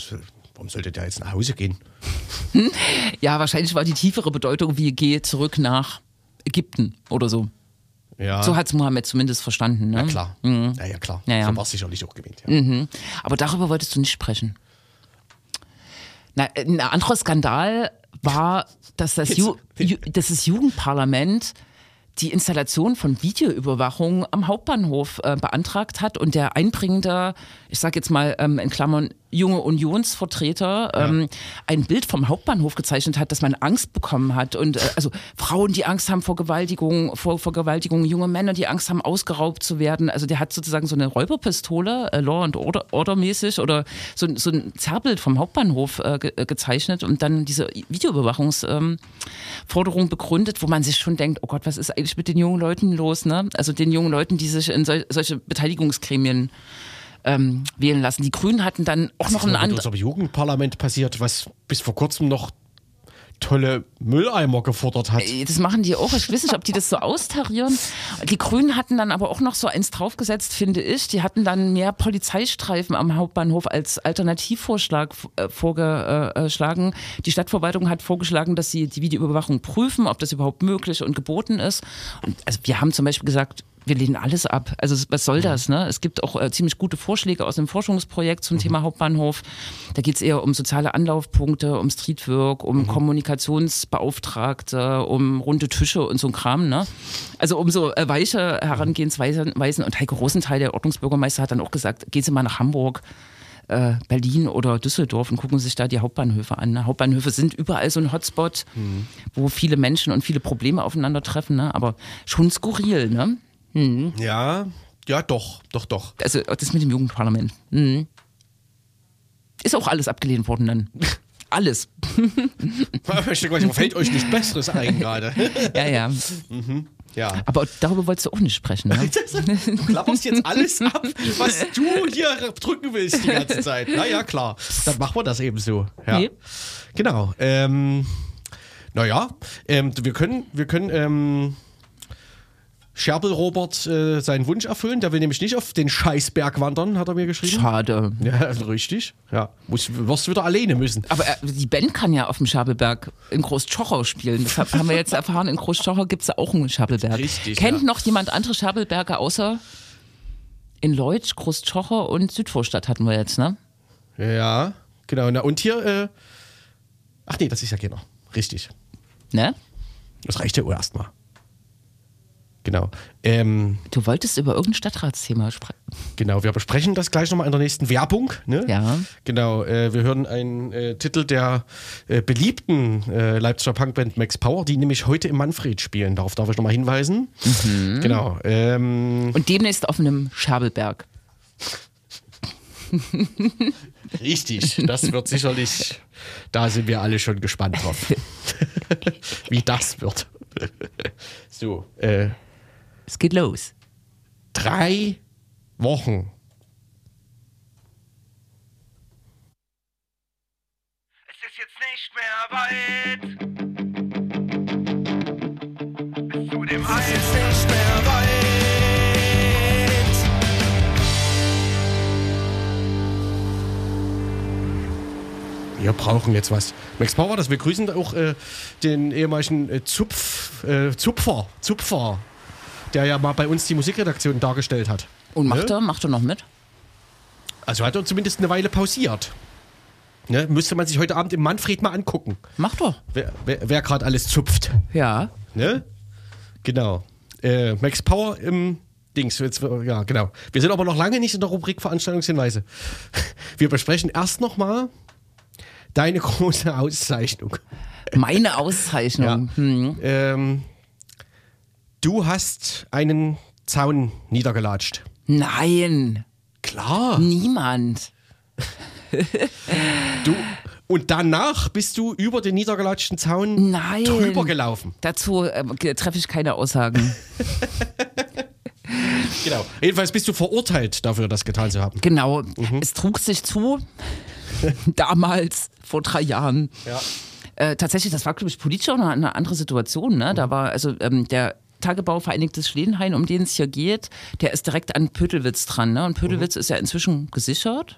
A: warum sollte der jetzt nach Hause gehen?
B: Ja, wahrscheinlich war die tiefere Bedeutung wie geh zurück nach Ägypten oder so.
A: Ja.
B: So hat es Mohammed zumindest verstanden. Ne?
A: ja, klar. Ja, ja, klar.
B: Ja, ja.
A: So war es sicherlich auch gemeint. Ja.
B: Aber darüber wolltest du nicht sprechen. Na, ein anderer Skandal war, dass das, Ju Ju dass das Jugendparlament die Installation von Videoüberwachung am Hauptbahnhof äh, beantragt hat und der einbringende, ich sage jetzt mal ähm, in Klammern, junge Unionsvertreter ähm, ein Bild vom Hauptbahnhof gezeichnet hat, dass man Angst bekommen hat und äh, also Frauen, die Angst haben vor Vergewaltigung, vor Vergewaltigung, junge Männer, die Angst haben, ausgeraubt zu werden. Also der hat sozusagen so eine Räuberpistole, äh, Law and Order, Order mäßig oder so, so ein Zerrbild vom Hauptbahnhof äh, ge äh, gezeichnet und dann diese Videoüberwachungsforderung ähm, begründet, wo man sich schon denkt, oh Gott, was ist eigentlich mit den jungen Leuten los? Ne? Also den jungen Leuten, die sich in sol solche Beteiligungsgremien ähm, wählen lassen. Die Grünen hatten dann auch noch
A: Was ist
B: ein
A: noch mit
B: anderes.
A: unserem Jugendparlament passiert, was bis vor kurzem noch tolle Mülleimer gefordert hat.
B: Das machen die auch. Ich weiß nicht, ob die das so austarieren. Die Grünen hatten dann aber auch noch so eins draufgesetzt, finde ich. Die hatten dann mehr Polizeistreifen am Hauptbahnhof als Alternativvorschlag äh, vorgeschlagen. Die Stadtverwaltung hat vorgeschlagen, dass sie die Videoüberwachung prüfen, ob das überhaupt möglich und geboten ist. Und also wir haben zum Beispiel gesagt, wir lehnen alles ab. Also was soll das? Ne? Es gibt auch äh, ziemlich gute Vorschläge aus dem Forschungsprojekt zum Thema Hauptbahnhof. Da geht es eher um soziale Anlaufpunkte, um Streetwork, um Kommunikationsbeauftragte, um runde Tische und so ein Kram. Ne? Also um so äh, weiche Herangehensweisen. Weisen. Und Heiko Rosenthal, der Ordnungsbürgermeister, hat dann auch gesagt, gehen Sie mal nach Hamburg. äh, Berlin oder Düsseldorf und gucken sich da die Hauptbahnhöfe an. Ne? Hauptbahnhöfe sind überall so ein Hotspot, wo viele Menschen und viele Probleme aufeinandertreffen, ne? aber schon skurril. Ne?
A: Ja, ja, doch, doch, doch.
B: Also das mit dem Jugendparlament. Mhm. Ist auch alles abgelehnt worden dann. [LAUGHS] Alles.
A: Ich denke mal, fällt euch nichts Besseres ein gerade. [LAUGHS]
B: Ja, ja.
A: Ja.
B: Aber darüber wolltest du auch nicht sprechen, ne? [LAUGHS]
A: Du klapperst jetzt alles ab, was du hier drücken willst die ganze Zeit. Na ja, klar. Dann machen wir das eben so. Ja.
B: Nee.
A: Genau. Ähm, naja, ähm, wir können, wir können ähm, Scherbel Robert äh, seinen Wunsch erfüllen. Der will nämlich nicht auf den Scheißberg wandern, hat er mir geschrieben.
B: Schade.
A: Ja, richtig. Ja. Muss, wirst du wieder alleine müssen.
B: Aber äh, die Band kann ja auf dem Schabelberg in Großtschocher spielen. Das hab- haben wir jetzt erfahren. In Großtschocher gibt es ja auch einen Schabelberg.
A: Richtig,
B: Kennt
A: ja.
B: noch jemand andere Schabelberge außer in Leutsch, Großtschocher und Südvorstadt hatten wir jetzt, ne?
A: Ja, genau. Na, und hier, äh, ach nee, das ist ja keiner. Richtig.
B: Ne?
A: Das reicht ja erstmal. Genau. Ähm,
B: Du wolltest über irgendein Stadtratsthema sprechen.
A: genau, wir besprechen das gleich nochmal in der nächsten Werbung. Ne?
B: Ja.
A: Genau, äh, wir hören einen äh, Titel der äh, beliebten äh, Leipziger Punkband Max Power, die nämlich heute im Manfred spielen. Darauf darf ich nochmal hinweisen. Genau. Ähm,
B: Und demnächst auf einem Schabelberg.
A: richtig, das wird sicherlich, da sind wir alle schon gespannt drauf. [LAUGHS] Wie das wird. so, äh,
B: Es geht los.
A: drei Wochen.
D: Es ist jetzt nicht mehr weit. Bis zu dem Eis. Es ist nicht mehr weit.
A: Wir brauchen jetzt was. Max Power, das wir grüßen auch äh, den ehemaligen äh, Zupf, äh, Zupfer, Zupfer, der ja mal bei uns die Musikredaktion dargestellt hat.
B: Und macht
A: Ne?
B: er, macht er noch mit?
A: Also hat er zumindest eine Weile pausiert. Ne? Müsste man sich heute Abend im Manfred mal angucken,
B: Macht er.
A: wer, wer, wer gerade alles zupft.
B: Ja.
A: Ne? Genau. Äh, Max Power im Dings. Jetzt, ja, genau. Wir sind aber noch lange nicht in der Rubrik Veranstaltungshinweise. [LAUGHS] Wir besprechen erst nochmal deine [LAUGHS] große Auszeichnung.
B: Meine Auszeichnung. Hm.
A: Ähm, du hast einen Zaun niedergelatscht.
B: Nein,
A: Klar.
B: niemand. [LAUGHS]
A: Du, und danach bist du über den niedergelatschten Zaun
B: Nein.
A: drüber gelaufen.
B: Dazu äh, treffe ich keine Aussagen. [LAUGHS]
A: Genau. Jedenfalls bist du verurteilt dafür, das getan zu haben.
B: Genau.
A: Mhm.
B: Es trug sich zu, [LAUGHS] damals, vor drei Jahren.
A: Ja.
B: Äh, tatsächlich, das war, glaube ich, politisch auch eine, eine andere Situation. Ne?
A: Mhm.
B: Da war also ähm, der Tagebau Vereinigtes Schledenhain, um den es hier geht, der ist direkt an Pödelwitz dran. Ne? Und Pödelwitz ist ja inzwischen gesichert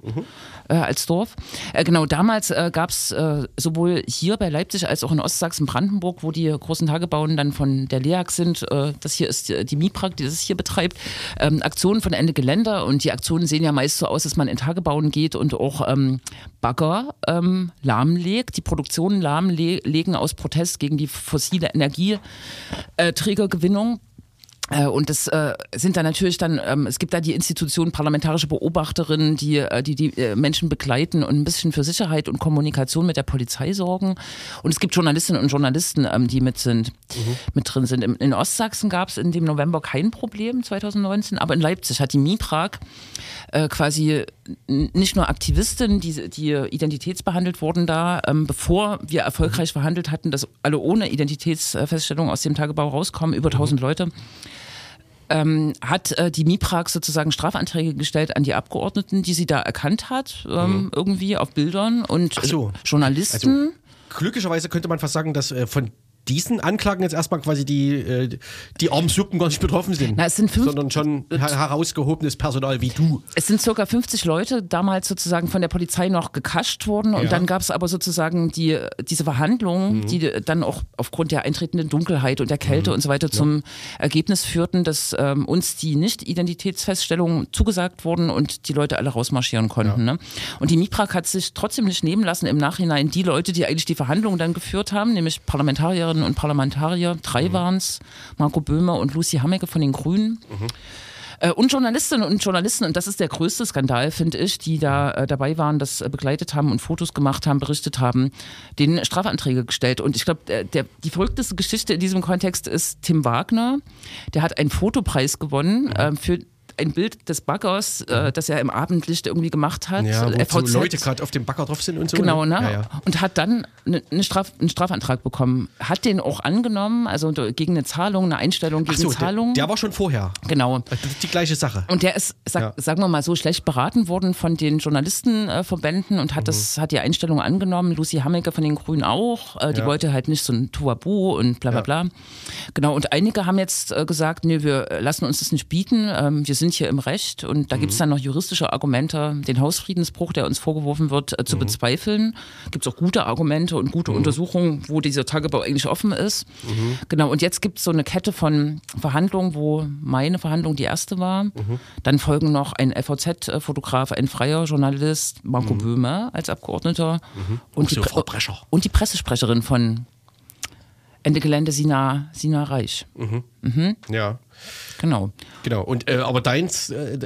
B: äh, als Dorf. Äh, genau, damals äh, gab es äh, sowohl hier bei Leipzig als auch in Ostsachsen-Brandenburg, wo die großen Tagebauen dann von der LEAG sind, äh, das hier ist die, die MIPRAG, die das hier betreibt, ähm, Aktionen von Ende Geländer. Und die Aktionen sehen ja meist so aus, dass man in Tagebauen geht und auch ähm, Bagger ähm, lahmlegt, die Produktion lahmlegen aus Protest gegen die fossile Energieträgergewinnung. Äh, Und das äh, sind dann natürlich dann, ähm, es gibt da die Institution parlamentarische Beobachterinnen, die äh, die, die äh, Menschen begleiten und ein bisschen für Sicherheit und Kommunikation mit der Polizei sorgen. Und es gibt Journalistinnen und Journalisten, ähm, die mit sind, mit drin sind. Im- In Ostsachsen gab es in dem November kein Problem 2019, aber in Leipzig hat die MIPRAG äh, quasi nicht nur Aktivistinnen, die, die identitätsbehandelt wurden da, ähm, bevor wir erfolgreich verhandelt hatten, dass alle ohne Identitätsfeststellung aus dem Tagebau rauskommen, über 1000 Leute, ähm, hat äh, die MIPRAG sozusagen Strafanträge gestellt an die Abgeordneten, die sie da erkannt hat, ähm, irgendwie auf Bildern und
A: so.
B: äh, Journalisten.
A: Glücklicherweise könnte man fast sagen, dass äh, von diesen Anklagen jetzt erstmal quasi die, äh, die armen Suppen gar nicht betroffen sind.
B: Na, es sind fünf-
A: sondern schon her herausgehobenes Personal wie du.
B: Es sind circa 50 Leute damals sozusagen von der Polizei noch gekascht worden und
A: Ja.
B: dann gab es aber sozusagen die, diese Verhandlungen,
A: Mhm.
B: die dann auch aufgrund der eintretenden Dunkelheit und der Kälte und so weiter zum Ergebnis führten, dass ähm, uns die Nicht-Identitätsfeststellungen zugesagt wurden und die Leute alle rausmarschieren konnten. Ne? Und die MIPRAG hat sich trotzdem nicht nehmen lassen, im Nachhinein die Leute, die eigentlich die Verhandlungen dann geführt haben, nämlich Parlamentarierinnen und Parlamentarier, drei
A: Mhm.
B: waren es, Marco Böhme und Lucy Hammecke von den Grünen. Äh, und Journalistinnen und Journalisten, und das ist der größte Skandal, finde ich, die da äh, dabei waren, das äh, begleitet haben und Fotos gemacht haben, berichtet haben, denen Strafanträge gestellt. Und ich glaube, der, die verrückteste Geschichte in diesem Kontext ist Tim Wagner. Der hat einen Fotopreis gewonnen äh, für ein Bild des Baggers, äh, das er im Abendlicht irgendwie gemacht hat.
A: Mhm. Ja,
B: äh,
A: wo so Leute gerade auf dem Bagger drauf sind und so.
B: Genau, ne?
A: Ja, ja.
B: Und hat dann ne, ne Straf, einen Strafantrag bekommen. Hat den auch angenommen, also gegen eine Zahlung, eine Einstellung
A: Ach
B: gegen
A: so, der,
B: Zahlung.
A: der war schon vorher.
B: genau.
A: Das ist die gleiche Sache.
B: Und der ist, sag,
A: Ja.
B: sagen wir mal so, schlecht beraten worden von den Journalistenverbänden und hat,
A: Mhm.
B: das, hat die Einstellung angenommen. Lucy Hammecke von den Grünen auch. Äh, die wollte halt nicht so ein Tuabu und bla bla bla. Genau, und einige haben jetzt äh, gesagt, nee, wir äh, lassen uns das nicht bieten. Ähm, wir sind hier im Recht. Und da
A: Mhm.
B: gibt es dann noch juristische Argumente, den Hausfriedensbruch, der uns vorgeworfen wird, äh, zu
A: Mhm.
B: bezweifeln. Gibt es auch gute Argumente und gute Untersuchungen, wo dieser Tagebau eigentlich offen ist.
A: Mhm.
B: Genau, und jetzt gibt es so eine Kette von Verhandlungen, wo meine Verhandlung die erste war.
A: Mhm.
B: Dann folgen noch ein FVZ-Fotograf, ein freier Journalist, Marco Böhme als Abgeordneter und, die
A: Mhm.
B: und die Pressesprecherin von Ende Gelände, Sina, Sina Reich.
A: Ja,
B: Genau.
A: genau. Und äh, aber deins, äh,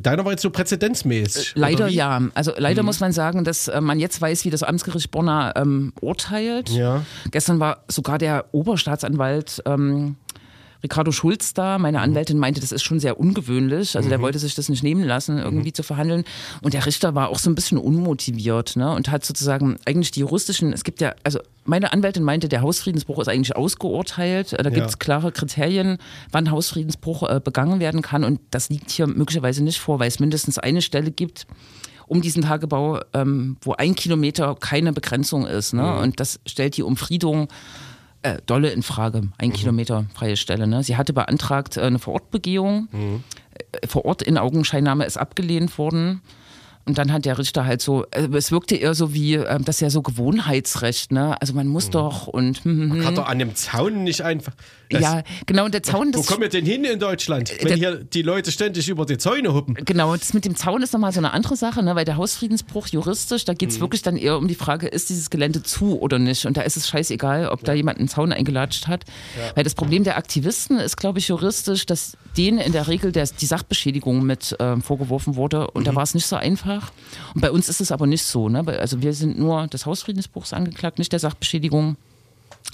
A: deiner war jetzt so präzedenzmäßig.
B: Leider
A: oder wie?
B: ja. Also
A: Mhm.
B: leider muss man sagen, dass äh, man jetzt weiß, wie das Amtsgericht Bonner ähm, urteilt.
A: Ja.
B: Gestern war sogar der Oberstaatsanwalt ähm, Ricardo Schulz da.
A: Mhm.
B: Meine Anwältin meinte, das ist schon sehr ungewöhnlich. Also der wollte sich das nicht nehmen lassen,
A: Mhm.
B: irgendwie zu verhandeln. Und der Richter war auch so ein bisschen unmotiviert ne? und hat sozusagen eigentlich die juristischen, es gibt ja, also meine Anwältin meinte, der Hausfriedensbruch ist eigentlich ausgeurteilt. Da gibt es klare Kriterien, wann Hausfriedensbruch äh, begangen werden kann. Und das liegt hier möglicherweise nicht vor, weil es mindestens eine Stelle gibt, um diesen Tagebau, ähm, wo ein Kilometer keine Begrenzung ist. Ne? Und das stellt die Umfriedung äh, dolle in Frage. Ein Kilometer freie Stelle. Ne? Sie hatte beantragt äh, eine Vorortbegehung. Äh, vor Ort in Augenscheinnahme ist abgelehnt worden. Und dann hat der Richter halt so, äh, es wirkte eher so wie, äh, das ist ja so Gewohnheitsrecht, ne? Also man muss doch und hm, hm,
A: Hat er an dem Zaun nicht einfach.
B: Ja, genau, und der Zaun,
A: Wo
B: das
A: kommen wir denn hin in Deutschland, wenn
B: der-
A: hier die Leute ständig über die Zäune huppen?
B: Genau, das mit dem Zaun ist nochmal so eine andere Sache, ne? weil der Hausfriedensbruch juristisch, da geht es wirklich dann eher um die Frage, ist dieses Gelände zu oder nicht? Und da ist es scheißegal, ob da jemand einen Zaun eingelatscht hat. Weil das Problem der Aktivisten ist, glaube ich, juristisch, dass denen in der Regel der, die Sachbeschädigung mit ähm, vorgeworfen wurde und da war es nicht so einfach. Und bei uns ist es aber nicht so. Ne? Also wir sind nur des Hausfriedensbruchs angeklagt, nicht der Sachbeschädigung.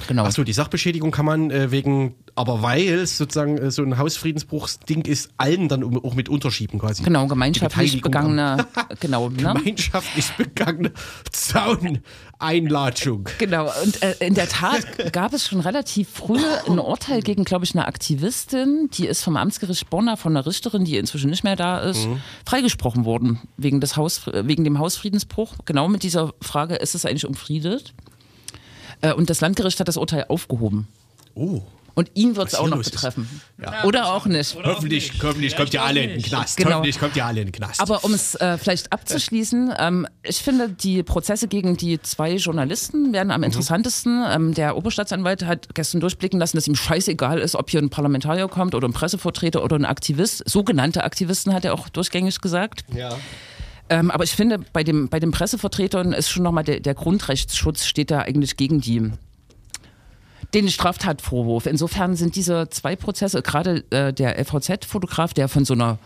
B: Genau.
A: Achso, die Sachbeschädigung kann man äh, wegen, aber weil es sozusagen äh, so ein Hausfriedensbruchsding ist, allen dann um, auch mit unterschieben quasi.
B: Genau, gemeinschaftlich
A: Die Beteiligung
B: begangene, [LAUGHS] genau, ne?
A: Gemeinschaftlich begangene Zauneinlatschung. [LAUGHS]
B: Genau, und äh, in der Tat gab es schon relativ früh ein Urteil gegen, glaube ich, eine Aktivistin, die ist vom Amtsgericht Bonner von einer Richterin, die inzwischen nicht mehr da ist, freigesprochen worden wegen, des Haus, wegen dem Hausfriedensbruch. Genau mit dieser Frage, ist es eigentlich umfriedet? Äh, und das Landgericht hat das Urteil aufgehoben.
A: Oh.
B: Und ihn wird es auch noch
A: ist.
B: betreffen. Oder auch nicht.
A: Hoffentlich, hoffentlich kommt ihr alle in den Knast.
B: Genau.
A: Hoffentlich kommt ihr alle in den Knast.
B: Aber um es äh, vielleicht abzuschließen, ähm, ich finde, die Prozesse gegen die zwei Journalisten werden am interessantesten. Ähm, der Oberstaatsanwalt hat gestern durchblicken lassen, dass ihm scheißegal ist, ob hier ein Parlamentarier kommt oder ein Pressevertreter oder ein Aktivist. Sogenannte Aktivisten hat er auch durchgängig gesagt.
A: ja.
B: Ähm, aber ich finde, bei, dem, bei den Pressevertretern ist schon nochmal der, der Grundrechtsschutz steht da eigentlich gegen die den Straftatvorwurf. Insofern sind diese zwei Prozesse, gerade äh, der LVZ-Fotograf, der von so einer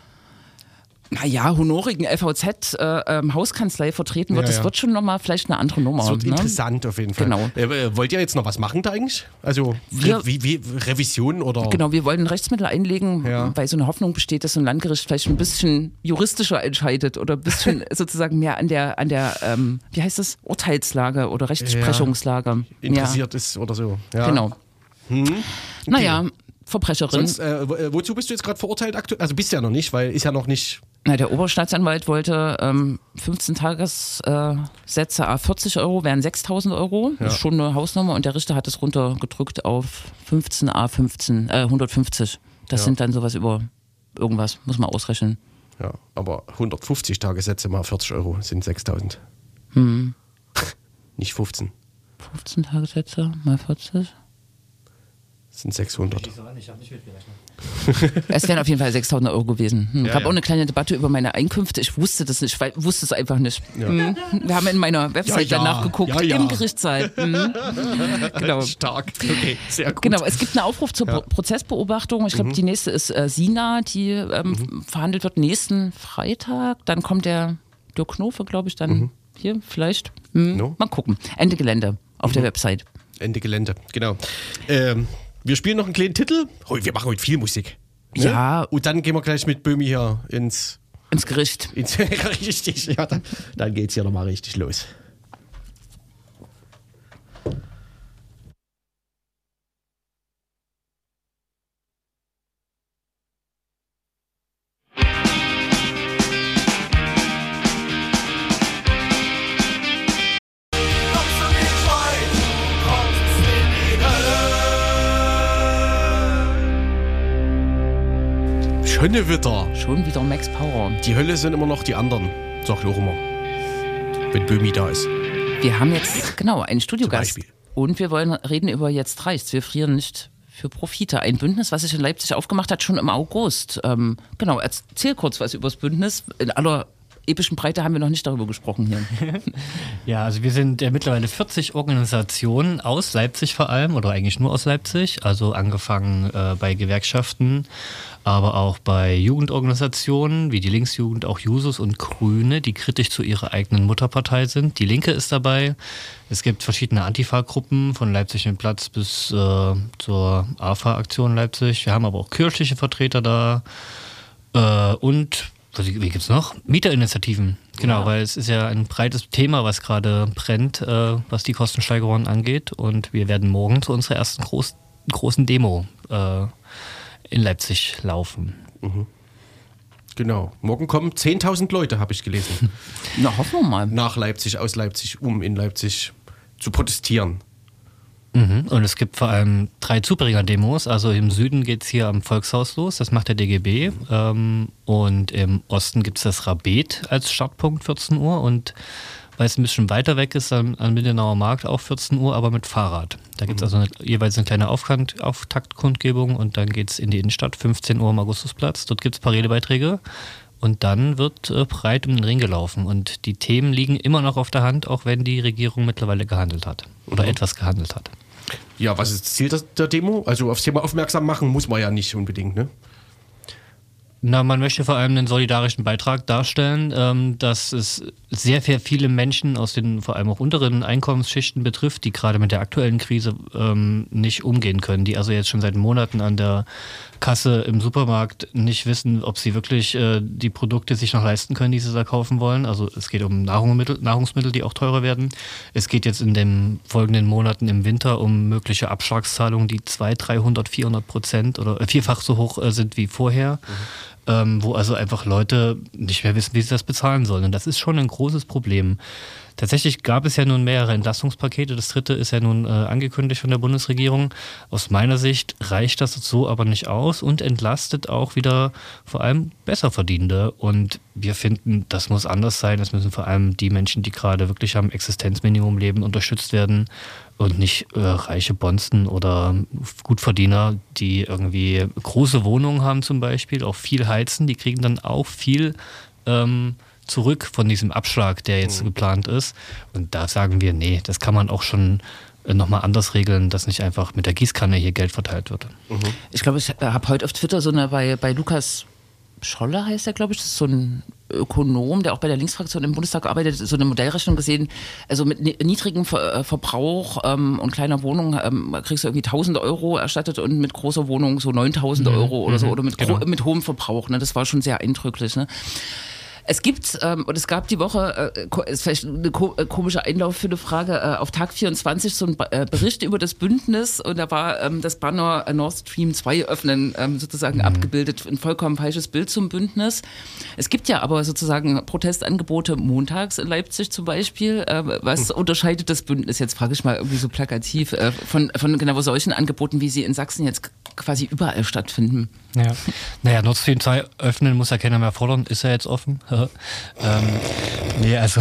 B: naja, honorigen LVZ-Hauskanzlei vertreten wird,
A: Ja,
B: das
A: ja.
B: wird schon nochmal vielleicht eine andere Nummer.
A: Das wird
B: ne?
A: interessant auf jeden Fall.
B: Genau.
A: Äh, äh, wollt ihr jetzt noch was machen da eigentlich? Also
B: Wir-
A: wie, wie, Revision oder?
B: Genau, wir wollen Rechtsmittel einlegen,
A: Ja.
B: weil so eine Hoffnung besteht, dass so ein Landgericht vielleicht ein bisschen juristischer entscheidet oder ein bisschen [LAUGHS] sozusagen mehr an der, an der ähm, wie heißt das, Urteilslage oder Rechtsprechungslage.
A: interessiert ist oder so. Ja.
B: Ja, genau. Naja, Verbrecherin.
A: Sonst, äh, äh, wozu bist du jetzt gerade verurteilt aktuell? Also bist ja noch nicht, weil ist ja noch nicht.
B: Na, der Oberstaatsanwalt wollte ähm, 15 Tagessätze, äh, a 40 Euro wären 6000 Euro. Das ist schon eine Hausnummer. Und der Richter hat es runtergedrückt auf 15 a 15, äh, 150. Das
A: Ja.
B: sind dann sowas über irgendwas, muss man ausrechnen.
A: Ja, aber 150 Tagessätze mal 40 Euro sind 6000.
B: Hm. [LAUGHS]
A: Nicht 15,
B: 15 Tagessätze mal 40.
A: sind 600. [LAUGHS]
B: Es wären auf jeden Fall 6000 Euro gewesen. Hm.
A: Ja,
B: ich habe
A: ja.
B: auch eine kleine Debatte über meine Einkünfte. Ich wusste das nicht, ich wusste es einfach nicht. Hm. Wir haben in meiner Website
A: Ja, ja.
B: danach geguckt,
A: Ja, ja.
B: im Gerichtssaal. Hm. [LAUGHS] Genau.
A: Stark. Okay, sehr gut.
B: Genau, es gibt einen Aufruf zur Pro- Prozessbeobachtung. Ich
A: Mhm.
B: glaube, die nächste ist äh, Sina, die ähm, verhandelt wird nächsten Freitag. Dann kommt der Dirk Knofe, glaube ich, dann hier vielleicht. Hm,
A: Mhm. No. Mhm.
B: Mal gucken. Ende Gelände auf der Website.
A: Ende Gelände, genau. Ähm, wir spielen noch einen kleinen Titel. Oh, wir machen heute viel Musik. Ne?
B: Ja.
A: Und dann gehen wir gleich mit Böhmi hier ins.
B: ins Gericht.
A: ins [LAUGHS] richtig, ja, dann, dann geht's hier nochmal richtig los. Schöne Witter.
B: Schon wieder Max Power.
A: Die Hölle sind immer noch die anderen, sag ich auch immer. Wenn Böhmi da ist.
B: Wir haben jetzt, genau, einen Studiogast.
A: Beispiel.
B: Und wir wollen reden über Jetzt reicht's. Wir frieren nicht für Profite. Ein Bündnis, was sich in Leipzig aufgemacht hat, schon im August. Ähm, genau, erzähl kurz was über das Bündnis. In aller epischen Breite haben wir noch nicht darüber gesprochen hier. [LAUGHS]
E: Ja, also wir sind äh, mittlerweile 40 Organisationen aus Leipzig vor allem oder eigentlich nur aus Leipzig. Also angefangen äh, bei Gewerkschaften, aber auch bei Jugendorganisationen wie die Linksjugend, auch Jusos und Grüne, die kritisch zu ihrer eigenen Mutterpartei sind. Die Linke ist dabei. Es gibt verschiedene Antifa-Gruppen von Leipzig im Platz bis äh, zur AFA-Aktion Leipzig. Wir haben aber auch kirchliche Vertreter da äh, und wie gibt's noch? Mieterinitiativen. Genau,
B: Ja.
E: weil es ist ja ein breites Thema, was gerade brennt, äh, was die Kostensteigerungen angeht. Und wir werden morgen zu unserer ersten groß, großen Demo äh, in Leipzig laufen.
A: Genau. Morgen kommen 10.000 Leute, habe ich gelesen. [LAUGHS]
B: Na, hoffen wir mal.
A: nach Leipzig, aus Leipzig, um in Leipzig zu protestieren.
E: Mhm. Und es gibt vor allem drei Zubringer-Demos. Also im Süden geht es hier am Volkshaus los, das macht der DGB. Ähm, und im Osten gibt es das Rabet als Startpunkt 14 Uhr. Und weil es ein bisschen weiter weg ist, am, am Mindenauer Markt auch 14 Uhr, aber mit Fahrrad. Da gibt es also eine, jeweils eine kleine Aufkant, Auftaktkundgebung und dann geht es in die Innenstadt, 15 Uhr am Augustusplatz. Dort gibt es paar Redebeiträge. Und dann wird äh, breit um den Ring gelaufen. Und die Themen liegen immer noch auf der Hand, auch wenn die Regierung mittlerweile gehandelt hat. Oder etwas gehandelt hat.
A: Ja, was ist das Ziel der- Demo? Also aufs Thema aufmerksam machen muss man ja nicht unbedingt, ne?
E: Na, man möchte vor allem einen solidarischen Beitrag darstellen, ähm, dass es sehr, sehr viele Menschen aus den vor allem auch unteren Einkommensschichten betrifft, die gerade mit der aktuellen Krise ähm, nicht umgehen können, die also jetzt schon seit Monaten an der Kasse im Supermarkt nicht wissen, ob sie wirklich äh, die Produkte sich noch leisten können, die sie da kaufen wollen. Also es geht um Nahrungsmittel, Nahrungsmittel, die auch teurer werden. Es geht jetzt in den folgenden Monaten im Winter um mögliche Abschlagszahlungen, die 200, 300, 400 Prozent oder vierfach so hoch äh, sind wie vorher ähm, wo also einfach Leute nicht mehr wissen, wie sie das bezahlen sollen. Und das ist schon ein großes Problem. Tatsächlich gab es ja nun mehrere Entlastungspakete. Das dritte ist ja nun äh, angekündigt von der Bundesregierung. Aus meiner Sicht reicht das so aber nicht aus und entlastet auch wieder vor allem Besserverdienende. Und wir finden, das muss anders sein. Es müssen vor allem die Menschen, die gerade wirklich am Existenzminimum leben, unterstützt werden und nicht äh, reiche Bonzen oder Gutverdiener, die irgendwie große Wohnungen haben zum Beispiel, auch viel heizen, die kriegen dann auch viel ähm, zurück von diesem Abschlag, der jetzt geplant ist. Und da sagen wir, nee, das kann man auch schon äh, nochmal anders regeln, dass nicht einfach mit der Gießkanne hier Geld verteilt wird.
B: Ich glaube, ich habe heute auf Twitter so eine bei, bei Lukas Scholle heißt er, glaube ich, das ist so ein Ökonom, der auch bei der Linksfraktion im Bundestag arbeitet, so eine Modellrechnung gesehen. Also mit ni- niedrigem Ver äh, Verbrauch ähm, und kleiner Wohnung ähm, kriegst du irgendwie 1000 Euro erstattet und mit großer Wohnung so 9000 Euro oder so oder mit, gro- mit hohem Verbrauch. Ne? Das war schon sehr eindrücklich. Ne? Es gibt, ähm, und es gab die Woche, äh, ist vielleicht eine ko äh, komische Einlauf für eine Frage, äh, auf Tag 24 so ein Ba- äh, Bericht über das Bündnis und da war ähm, das Banner äh, Nord Stream 2 öffnen ähm, sozusagen abgebildet, ein vollkommen falsches Bild zum Bündnis. Es gibt ja aber sozusagen Protestangebote montags in Leipzig zum Beispiel. Äh, was unterscheidet das Bündnis, jetzt frage ich mal irgendwie so plakativ, äh, von, von genau solchen Angeboten, wie sie in Sachsen jetzt quasi überall stattfinden?
E: Ja. Naja, Nord Stream 2 öffnen muss ja keiner mehr fordern, ist ja jetzt offen. Ähm, nee, also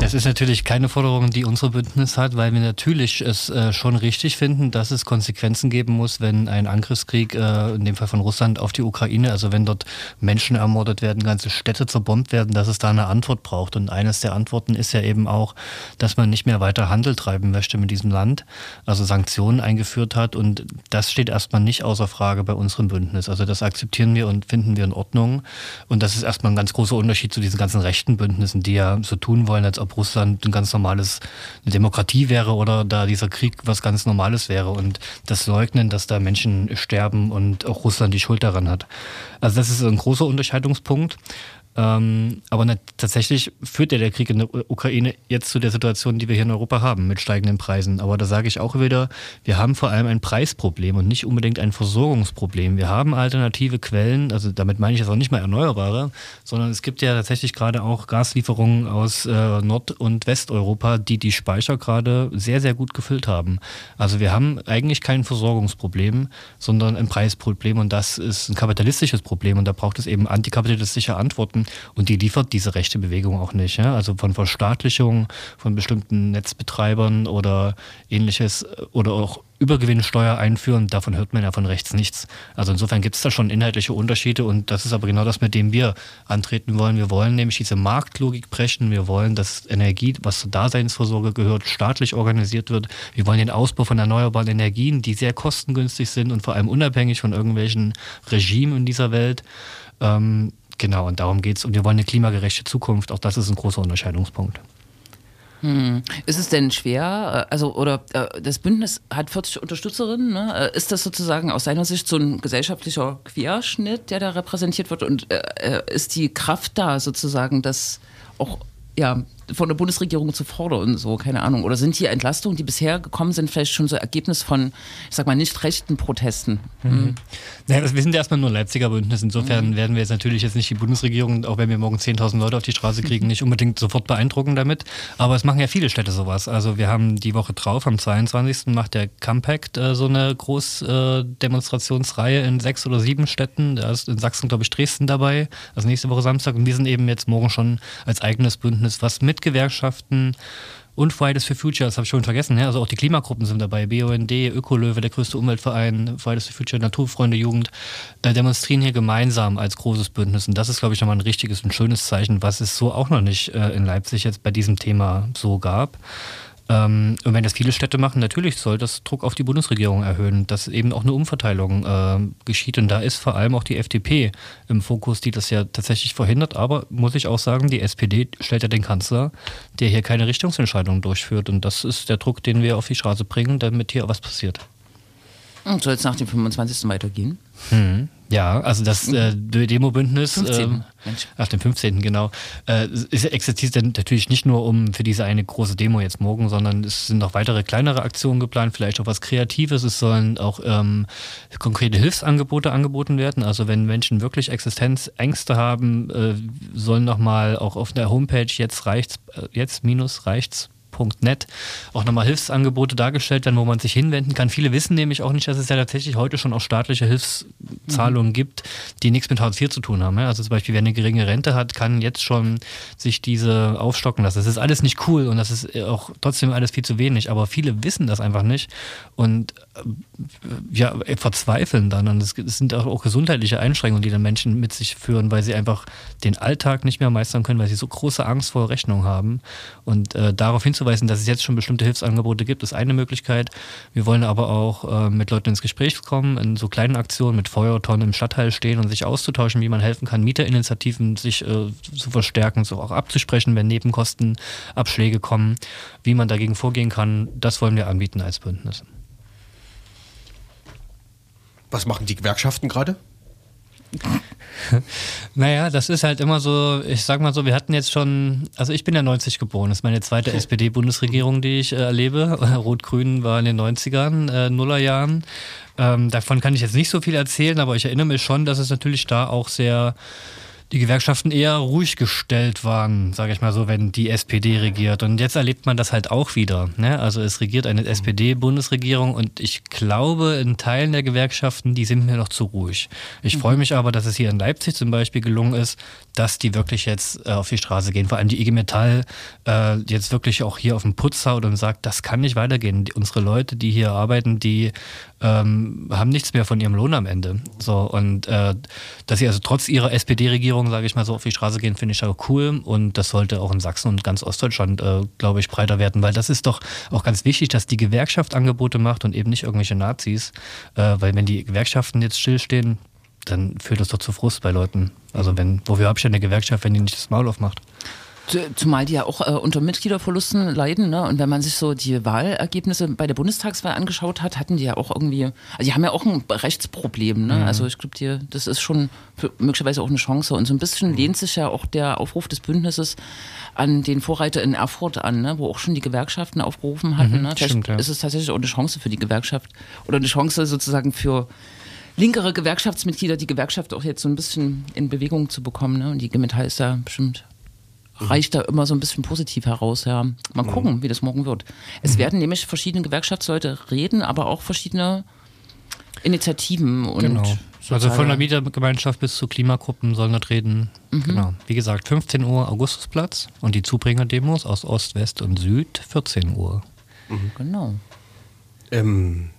E: das ist natürlich keine Forderung, die unser Bündnis hat, weil wir natürlich es äh, schon richtig finden, dass es Konsequenzen geben muss, wenn ein Angriffskrieg, äh, in dem Fall von Russland, auf die Ukraine, also wenn dort Menschen ermordet werden, ganze Städte zerbombt werden, dass es da eine Antwort braucht. Und eines der Antworten ist ja eben auch, dass man nicht mehr weiter Handel treiben möchte mit diesem Land, also Sanktionen eingeführt hat. Und das steht erstmal nicht außer Frage bei unserem Bündnis. Also das akzeptieren wir und finden wir in Ordnung. Und das ist erstmal ein ganz großer Unterschied Unterschied zu diesen ganzen rechten Bündnissen, die ja so tun wollen, als ob Russland ein ganz normales eine Demokratie wäre oder da dieser Krieg was ganz Normales wäre und das leugnen, dass da Menschen sterben und auch Russland die Schuld daran hat. Also das ist ein großer Unterscheidungspunkt. Ähm, aber ne, tatsächlich führt ja der Krieg in der Ukraine jetzt zu der Situation, die wir hier in Europa haben, mit steigenden Preisen. Aber da sage ich auch wieder, wir haben vor allem ein Preisproblem und nicht unbedingt ein Versorgungsproblem. Wir haben alternative Quellen, also damit meine ich jetzt auch nicht mal Erneuerbare, sondern es gibt ja tatsächlich gerade auch Gaslieferungen aus äh, Nord- und Westeuropa, die die Speicher gerade sehr, sehr gut gefüllt haben. Also wir haben eigentlich kein Versorgungsproblem, sondern ein Preisproblem und das ist ein kapitalistisches Problem und da braucht es eben antikapitalistische Antworten und die liefert diese rechte Bewegung auch nicht. Ja? Also von Verstaatlichung von bestimmten Netzbetreibern oder ähnliches äh, oder auch Übergewinnsteuer einführen, davon hört man ja von rechts nichts. Also insofern gibt es da schon inhaltliche Unterschiede und das ist aber genau das, mit dem wir antreten wollen. Wir wollen nämlich diese Marktlogik brechen. Wir wollen, dass Energie, was zur Daseinsvorsorge gehört, staatlich organisiert wird. Wir wollen den Ausbau von erneuerbaren Energien, die sehr kostengünstig sind und vor allem unabhängig von irgendwelchen Regimen in dieser Welt. Ähm, genau, und darum geht es. Und wir wollen eine klimagerechte Zukunft. Auch das ist ein großer Unterscheidungspunkt.
B: Ist es denn schwer, äh, also oder äh, das Bündnis hat 40 Unterstützerinnen, ne? Äh, ist das sozusagen aus seiner Sicht so ein gesellschaftlicher Querschnitt, der da repräsentiert wird und äh, ist die Kraft da sozusagen, das auch ja, von der Bundesregierung zu fordern und so, keine Ahnung. Oder sind die Entlastungen, die bisher gekommen sind, vielleicht schon so Ergebnis von, ich sag mal, nicht rechten Protesten?
E: Naja, wir sind ja erstmal nur Leipziger Bündnis. Insofern werden wir jetzt natürlich jetzt nicht die Bundesregierung, auch wenn wir morgen 10.000 Leute auf die Straße kriegen, nicht unbedingt sofort beeindrucken damit. Aber es machen ja viele Städte sowas. Also wir haben die Woche drauf, am 22. macht der Compact äh, so eine Großdemonstrationsreihe in sechs oder sieben Städten. Da ist in Sachsen, glaube ich, Dresden dabei. Also nächste Woche Samstag. Und wir sind eben jetzt morgen schon als eigenes Bündnis, was mit Gewerkschaften und Fridays for Future, das habe ich schon vergessen, ja? also auch die Klimagruppen sind dabei, BUND, Ökolöwe, der größte Umweltverein, Fridays for Future, Naturfreunde Jugend, äh, demonstrieren hier gemeinsam als großes Bündnis. Und das ist, glaube ich, nochmal ein richtiges und schönes Zeichen, was es so auch noch nicht äh, in Leipzig jetzt bei diesem Thema so gab. Ähm, und wenn das viele Städte machen, natürlich soll das Druck auf die Bundesregierung erhöhen, dass eben auch eine Umverteilung äh, geschieht. Und da ist vor allem auch die FDP im Fokus, die das ja tatsächlich verhindert. Aber muss ich auch sagen, die SPD stellt ja den Kanzler, der hier keine Richtungsentscheidung durchführt. Und das ist der Druck, den wir auf die Straße bringen, damit hier was passiert.
B: Und soll es nach dem 25. weitergehen?
E: Ja, also das äh, Demo-Bündnis
B: 15..
E: ähm,
B: Mensch.
E: Ach, den 15. genau. Äh, existiert natürlich nicht nur um für diese eine große Demo jetzt morgen, sondern es sind noch weitere kleinere Aktionen geplant, vielleicht auch was Kreatives. Es sollen auch ähm, konkrete Hilfsangebote angeboten werden. Also wenn Menschen wirklich Existenzängste haben, äh, sollen nochmal auch auf der Homepage jetzt reicht's, äh, jetzt minus reicht's Net auch nochmal Hilfsangebote dargestellt werden, wo man sich hinwenden kann. Viele wissen nämlich auch nicht, dass es ja tatsächlich heute schon auch staatliche Hilfszahlungen gibt, die nichts mit Hartz IV zu tun haben. Also zum Beispiel, wer eine geringe Rente hat, kann jetzt schon sich diese aufstocken lassen. Das ist alles nicht cool und das ist auch trotzdem alles viel zu wenig, aber viele wissen das einfach nicht und ja, verzweifeln dann. Und es sind auch, auch gesundheitliche Einschränkungen, die dann Menschen mit sich führen, weil sie einfach den Alltag nicht mehr meistern können, weil sie so große Angst vor Rechnung haben. Und äh, darauf hinzuweisen, dass es jetzt schon bestimmte Hilfsangebote gibt, ist eine Möglichkeit. Wir wollen aber auch äh, mit Leuten ins Gespräch kommen, in so kleinen Aktionen mit Feuertonnen im Stadtteil stehen und sich auszutauschen, wie man helfen kann, Mieterinitiativen sich äh, zu verstärken, so auch abzusprechen, wenn Nebenkostenabschläge kommen, wie man dagegen vorgehen kann. Das wollen wir anbieten als Bündnis.
A: Was machen die Gewerkschaften gerade? [LAUGHS]
E: Naja, das ist halt immer so, ich sag mal so, wir hatten jetzt schon, also ich bin ja 90 geboren, das ist meine zweite SPD-Bundesregierung, die ich äh, erlebe. [LAUGHS] Rot-Grün war in den 90ern, äh, Nullerjahren. Ähm, davon kann ich jetzt nicht so viel erzählen, aber ich erinnere mich schon, dass es natürlich da auch sehr die Gewerkschaften eher ruhig gestellt waren, sage ich mal so, wenn die SPD regiert. Und jetzt erlebt man das halt auch wieder. Ne? Also es regiert eine SPD-Bundesregierung und ich glaube, in Teilen der Gewerkschaften, die sind mir noch zu ruhig. Ich freue mich aber, dass es hier in Leipzig zum Beispiel gelungen ist, dass die wirklich jetzt äh, auf die Straße gehen. Vor allem die IG Metall äh, jetzt wirklich auch hier auf den Putz haut und sagt, das kann nicht weitergehen. Die, unsere Leute, die hier arbeiten, die ähm, haben nichts mehr von ihrem Lohn am Ende. So und äh, dass sie also trotz ihrer SPD-Regierung, sage ich mal so, auf die Straße gehen, finde ich auch cool und das sollte auch in Sachsen und ganz Ostdeutschland, äh, glaube ich, breiter werden, weil das ist doch auch ganz wichtig, dass die Gewerkschaft Angebote macht und eben nicht irgendwelche Nazis, äh, weil wenn die Gewerkschaften jetzt stillstehen, dann führt das doch zu Frust bei Leuten. Also wenn, wofür habe ich denn eine Gewerkschaft, wenn die nicht das Maul aufmacht?
B: Zu- Zumal die ja auch äh, unter Mitgliederverlusten leiden. Ne? Und wenn man sich so die Wahlergebnisse bei der Bundestagswahl angeschaut hat, hatten die ja auch irgendwie, also die haben ja auch ein Rechtsproblem. Ne? Also ich glaube, das ist schon möglicherweise auch eine Chance. Und so ein bisschen lehnt sich ja auch der Aufruf des Bündnisses an den Vorreiter in Erfurt an, ne? wo auch schon die Gewerkschaften aufgerufen hatten. ne? Vielleicht
E: stimmt, ja.
B: ist es tatsächlich auch eine Chance für die Gewerkschaft oder eine Chance sozusagen für linkere Gewerkschaftsmitglieder, die Gewerkschaft auch jetzt so ein bisschen in Bewegung zu bekommen. Ne? Und die IG Metall ist da bestimmt reicht da immer so ein bisschen positiv heraus. Ja. Mal gucken, wie das morgen wird. Es werden nämlich verschiedene Gewerkschaftsleute reden, aber auch verschiedene Initiativen und
E: Genau. Also von der Mietergemeinschaft bis zu Klimagruppen sollen dort reden. Genau. Wie gesagt, 15 Uhr Augustusplatz und die Zubringer-Demos aus Ost, West und Süd 14 Uhr.
B: Genau.
A: Ähm,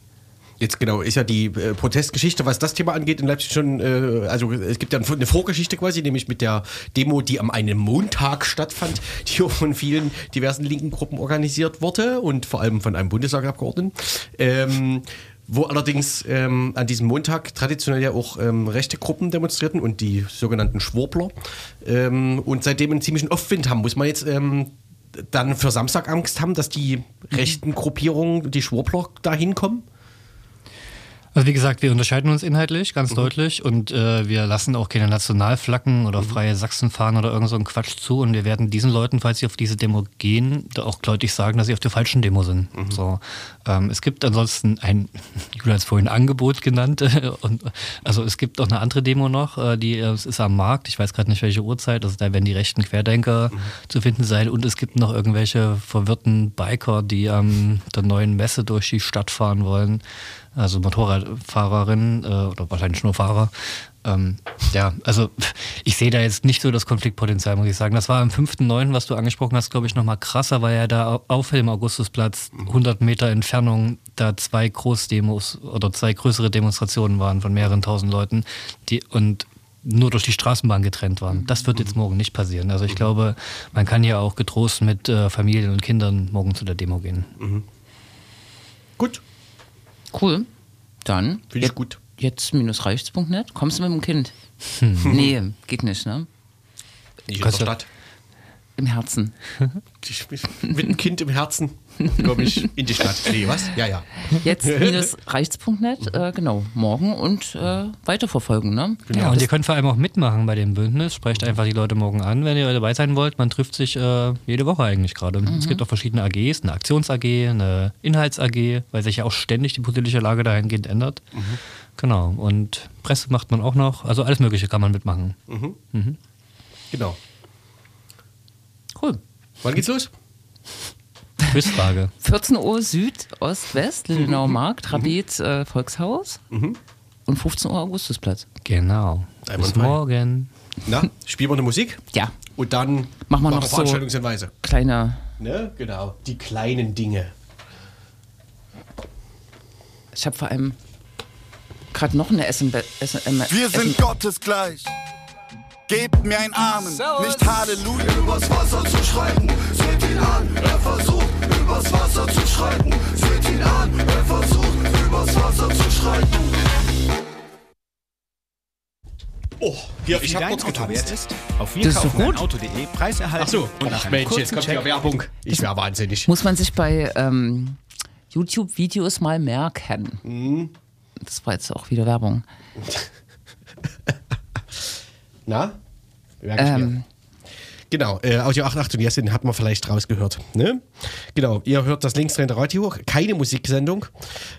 A: jetzt genau, ist ja die äh, Protestgeschichte, was das Thema angeht, in Leipzig schon, äh, also es gibt ja eine Vorgeschichte quasi, nämlich mit der Demo, die am einen Montag stattfand, [LAUGHS] die auch von vielen diversen linken Gruppen organisiert wurde und vor allem von einem Bundestagsabgeordneten. Ähm, wo allerdings ähm, an diesem Montag traditionell ja auch ähm, rechte Gruppen demonstrierten und die sogenannten Schwurbler ähm, und seitdem einen ziemlichen Aufwind haben. Muss man jetzt ähm, dann für Samstag Angst haben, dass die rechten Gruppierungen, die Schwurbler, da hinkommen?
E: Also wie gesagt, wir unterscheiden uns inhaltlich ganz deutlich und äh, wir lassen auch keine Nationalflaggen oder freie Sachsen fahren oder irgend so einen Quatsch zu und wir werden diesen Leuten, falls sie auf diese Demo gehen, da auch deutlich sagen, dass sie auf der falschen Demo sind. So, ähm, es gibt ansonsten ein, [LAUGHS] Julia hat es vorhin Angebot genannt, äh, [LAUGHS] und, also es gibt auch eine andere Demo noch, äh, die äh, es ist am Markt, ich weiß gerade nicht welche Uhrzeit, also da werden die rechten Querdenker zu finden sein und es gibt noch irgendwelche verwirrten Biker, die am der neuen Messe durch die Stadt fahren wollen also Motorradfahrerinnen äh, oder wahrscheinlich nur Fahrer. Ähm, ja, also [LAUGHS] ich sehe da jetzt nicht so das Konfliktpotenzial, muss ich sagen. Das war am 5.9., was du angesprochen hast, glaube ich, nochmal krasser, weil ja da auf dem Augustusplatz 100 Meter Entfernung da zwei Großdemos oder zwei größere Demonstrationen waren von mehreren tausend Leuten die und nur durch die Straßenbahn getrennt waren. Das wird jetzt morgen nicht passieren. Also ich glaube, man kann ja auch getrost mit äh, Familien und Kindern morgen zu der Demo gehen.
A: Gut,
B: Cool. Dann
A: finde ich
B: jetzt,
A: gut.
B: jetzt minusreichts.net. Kommst du mit dem Kind?
E: Hm. [LAUGHS]
B: Nee, geht nicht, ne?
A: Nicht in der Stadt.
B: Im Herzen. [LAUGHS]
A: Ich, ich, mit einem Kind im Herzen komme ich in die Stadt. Nee, was? Ja, ja.
B: Jetzt minusreichts.net, äh, genau, morgen und äh, weiterverfolgen, ne?
E: Ja, und ihr könnt vor allem auch mitmachen bei dem Bündnis. Sprecht einfach die Leute morgen an, wenn ihr dabei sein wollt. Man trifft sich äh, jede Woche eigentlich gerade. Es gibt auch verschiedene AGs, eine Aktions-AG, eine Inhalts-AG, weil sich ja auch ständig die politische Lage dahingehend ändert. Genau. Und Presse macht man auch noch. Also alles Mögliche kann man mitmachen.
A: Genau.
B: Cool.
A: Wann geht's los?
E: Quizfrage. [LAUGHS]
B: 14 Uhr Süd, Ost, West, Lindenauer Markt, Rabet, äh, Volkshaus und 15 Uhr Augustusplatz.
E: Genau. Bis
A: Einwandfrei.
E: morgen.
A: Na, spielen wir eine Musik
B: Ja,
A: und dann
B: Machen wir noch so-
A: Veranstaltungshinweise.
B: kleiner.
A: Ne? Genau. Die kleinen Dinge.
B: Ich habe vor allem gerade noch eine SMS. SM,
F: Wir sind Gottes gleich. Gebt mir einen Amen, nicht Halleluja. Übers Wasser zu schreiten, seht ihn an. Er versucht, übers Wasser zu schreiten. Seht ihn an, er versucht, übers Wasser zu schreiten.
A: Oh, hier, ich habe kurz getanzt.
G: ist? Auf
B: Das ist doch gut.
G: Auto.de Preis erhalten.
A: Ach so.
G: Und nach
A: Ach Mensch, jetzt kommt
G: Check
A: ja Werbung. Ich wäre wahnsinnig.
B: Muss man sich bei ähm, YouTube-Videos mal merken. Das war jetzt auch wieder Werbung. [LAUGHS]
A: Na?
B: Ähm,
A: Genau, äh, Audio 88 Jessin hat man vielleicht rausgehört. Ne? Genau, ihr hört das linksdrehende Radio, keine Musiksendung,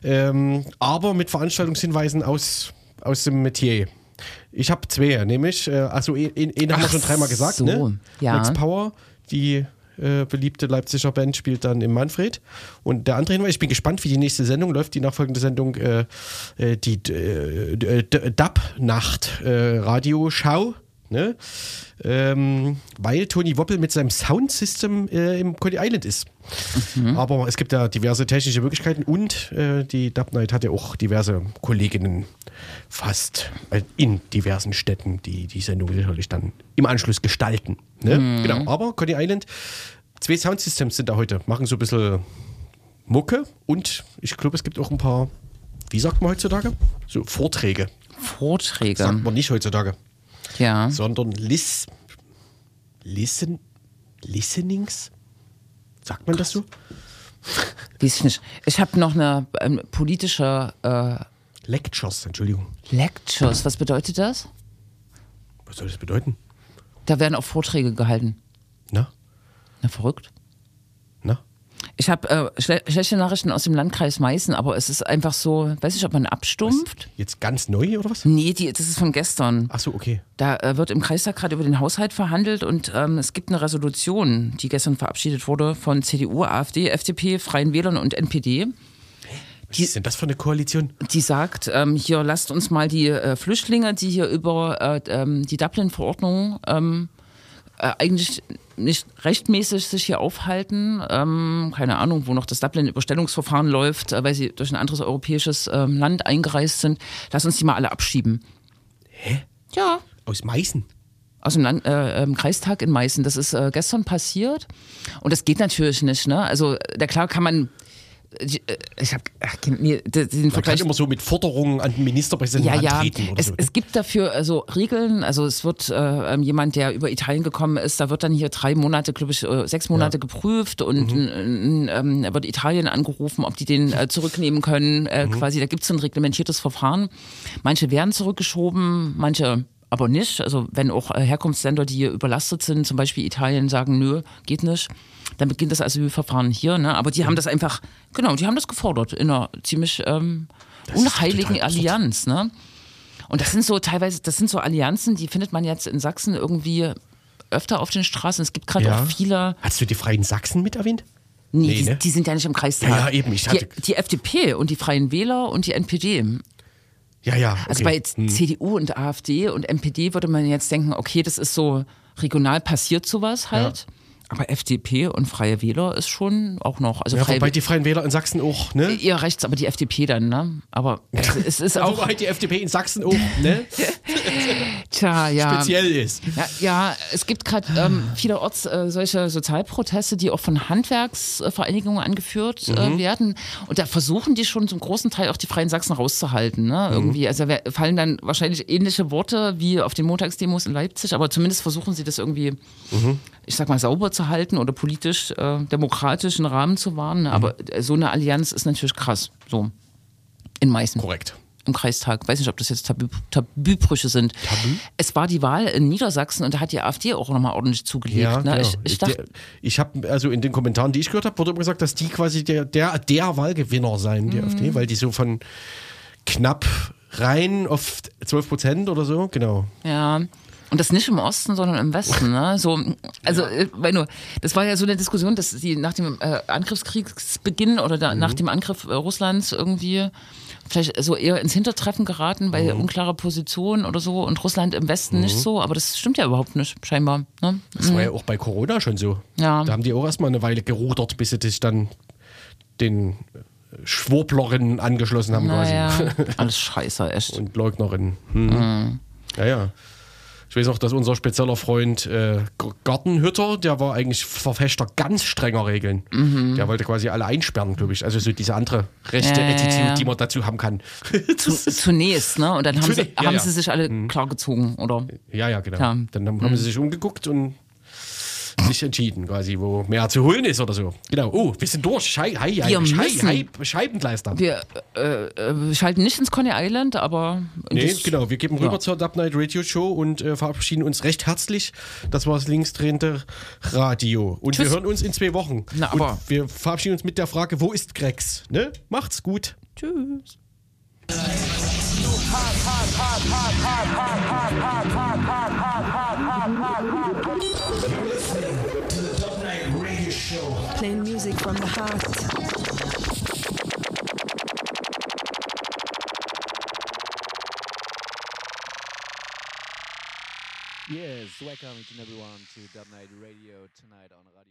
A: ähm, aber mit Veranstaltungshinweisen aus, aus dem Metier. Ich habe zwei, nämlich, äh, also einen einen haben wir schon dreimal gesagt,
B: so,
A: ne?
B: ja.
A: Max Power, die äh, beliebte Leipziger Band, spielt dann im Manfred. Und der andere Hinweis, ich bin gespannt, wie die nächste Sendung läuft, die nachfolgende Sendung, äh, äh, die äh, D- Ne? Ähm, weil Tony Woppel mit seinem Soundsystem äh, im Coney Island ist. Aber es gibt ja diverse technische Möglichkeiten und äh, die Dub Night hat ja auch diverse Kolleginnen fast äh, in diversen Städten, die die Sendung sicherlich dann im Anschluss gestalten. Ne? Genau, aber Coney Island, zwei Soundsystems sind da heute, machen so ein bisschen Mucke und ich glaube, es gibt auch ein paar wie sagt man heutzutage? So Vorträge.
B: Vorträge.
A: Sagt man nicht heutzutage,
B: Ja.
A: sondern Lis, Listen, Listenings? Sagt man das so? [LAUGHS]
B: Weiß ich nicht. Ich habe noch eine ähm, politische äh,
A: Lectures, Entschuldigung.
B: Lectures. Was bedeutet das?
A: Was soll das bedeuten?
B: Da werden auch Vorträge gehalten.
A: Na?
B: Na, verrückt. Ich habe äh, schle schlechte Nachrichten aus dem Landkreis Meißen, aber es ist einfach so, weiß ich, ob man abstumpft.
A: Jetzt ganz neu oder was?
B: Nee, die, das ist von gestern.
A: Ach so, okay.
B: Da äh, wird im Kreistag gerade über den Haushalt verhandelt und ähm, es gibt eine Resolution, die gestern verabschiedet wurde von CDU, AfD, FDP, Freien Wählern und NPD.
A: Was ist denn das für eine Koalition?
B: Die sagt, ähm, hier lasst uns mal die äh, Flüchtlinge, die hier über äh, ähm, die Dublin-Verordnung ähm, äh, eigentlich nicht rechtmäßig sich hier aufhalten. Ähm, keine Ahnung, wo noch das Dublin-Überstellungsverfahren läuft, äh, weil sie durch ein anderes europäisches ähm, Land eingereist sind. Lass uns die mal alle abschieben.
A: Hä?
B: Ja,
A: Aus Meißen?
B: aus dem Land, äh, im Kreistag in Meißen. Das ist äh, gestern passiert. Und das geht natürlich nicht. Ne? Also, da klar kann man. Ich, äh, ich habe den
A: Man kann
B: Vergleich.
A: immer so mit Forderungen an den Ministerpräsidenten
B: Ja, ja.
A: antreten oder
B: Es,
A: so.
B: es gibt dafür also Regeln. Also es wird äh, ähm, jemand, der über Italien gekommen ist, da wird dann hier drei Monate, glaube ich, äh, sechs Monate geprüft und
A: Mhm.
B: ähm, wird Italien angerufen, ob die den äh, zurücknehmen können. Äh,
A: Mhm.
B: Quasi, da gibt es ein reglementiertes Verfahren. Manche werden zurückgeschoben, manche aber nicht. Also wenn auch äh, Herkunftsländer, die hier überlastet sind, zum Beispiel Italien, sagen, nö, geht nicht, dann beginnt das Asylverfahren hier. Ne? Aber die haben das einfach, genau, die haben das gefordert in einer ziemlich ähm, unheiligen. Allianz. Ne? Und das sind so teilweise, das sind so Allianzen, die findet man jetzt in Sachsen irgendwie öfter auf den Straßen. Es gibt gerade auch viele,
A: Hast du die Freien Sachsen mit erwähnt?
B: nee,
A: Nee,
B: die,
A: ne?
B: die sind ja nicht im Kreistag.
A: Ja, ja, eben, ich hatte-
B: die, die FDP und die Freien Wähler und die NPD.
A: Ja, ja.
B: Also
A: okay.
B: bei CDU und AfD und NPD würde man jetzt denken, okay, das ist so regional passiert sowas halt. Aber FDP und Freie Wähler ist schon auch noch. Also
A: Ja,
B: Freie
A: wobei die Freien Wähler in Sachsen auch, ne?
B: Ihr rechts, aber die FDP dann, ne? Aber es, es ist
A: Ja, [LAUGHS]
B: auch.
A: wobei die FDP in Sachsen auch, ne? [LAUGHS]
B: Tja, ja.
A: Speziell ist.
B: Ja, ja, es gibt gerade ähm, vielerorts äh, solche Sozialproteste, die auch von Handwerksvereinigungen angeführt
A: Mhm.
B: äh, werden. Und da versuchen die schon zum großen Teil auch die Freien Sachsen rauszuhalten. Ne?
A: Mhm.
B: Irgendwie, also fallen dann wahrscheinlich ähnliche Worte wie auf den Montagsdemos in Leipzig, aber zumindest versuchen sie das irgendwie,
A: Mhm.
B: Ich sag mal, sauber zu halten oder politisch äh, demokratischen Rahmen zu wahren. Ne? Aber
A: Mhm.
B: äh, so eine Allianz ist natürlich krass. So. In Meißen
A: Korrekt.
B: im Kreistag. Weiß nicht, ob das jetzt Tabu, Tabubrüche sind. Es war die Wahl in Niedersachsen und da hat die AfD auch nochmal ordentlich zugelegt.
A: Ja,
B: ne?
A: genau.
B: Ich, ich dachte,
A: ich habe also in den Kommentaren, die ich gehört habe, wurde immer gesagt, dass die quasi der, der, der Wahlgewinner seien,
B: Mhm.
A: die AfD, weil die so von knapp rein auf 12 Prozent oder so, genau.
B: ja. Und das nicht im Osten, sondern im Westen. Ne? So, also, äh, weil nur, das war ja so eine Diskussion, dass die nach dem äh, Angriffskriegsbeginn oder da,
A: Mhm.
B: nach dem Angriff äh, Russlands irgendwie vielleicht so eher ins Hintertreffen geraten
A: Mhm.
B: bei unklarer Position oder so und Russland im Westen nicht so. Aber das stimmt ja überhaupt nicht, scheinbar. Ne?
A: Das war ja auch bei Corona schon so.
B: Ja.
A: Da haben die auch erstmal eine Weile gerudert, bis sie sich dann den Schwurblerinnen angeschlossen haben
B: Naja,
A: quasi. [LAUGHS]
B: alles scheiße, echt.
A: Und Leugnerinnen. Hm. Ja, ja. Ich weiß auch, dass unser spezieller Freund äh, Gartenhütter, der war eigentlich Verfechter ganz strenger Regeln.
B: Mhm.
A: Der wollte quasi alle einsperren, glaube ich. Also so diese andere rechte
B: Ja, ja,
A: Attitude,
B: ja.
A: die man dazu haben kann. [LAUGHS]
B: Zu, zunächst, ne? Und dann haben, sie,
A: Zunächst, ja,
B: haben
A: ja.
B: sie sich alle klargezogen, oder?
A: ja, ja, genau. Dann haben haben sie sich umgeguckt und sich entschieden, quasi, wo mehr zu holen ist oder so. Genau. Oh, wir sind durch. Schei Hei, Hei,
B: Wir
A: Schei
B: müssen.
A: Hei, Scheibenkleister.
B: Wir äh, äh, schalten nicht ins Coney Island, aber.
A: Nee, genau. Wir geben rüber
B: Ja.
A: zur Dub Night Radio Show und äh, verabschieden uns recht herzlich. Das war das linksdrehende Radio. Und
B: Tschüss.
A: wir hören uns in zwei Wochen.
B: Na,
A: und
B: aber-
A: wir verabschieden uns mit der Frage, wo ist Grex? Ne? Macht's gut.
B: Tschüss.
G: Playing music from the heart.
H: Yes, welcome each and everyone to Dub Night Radio tonight on.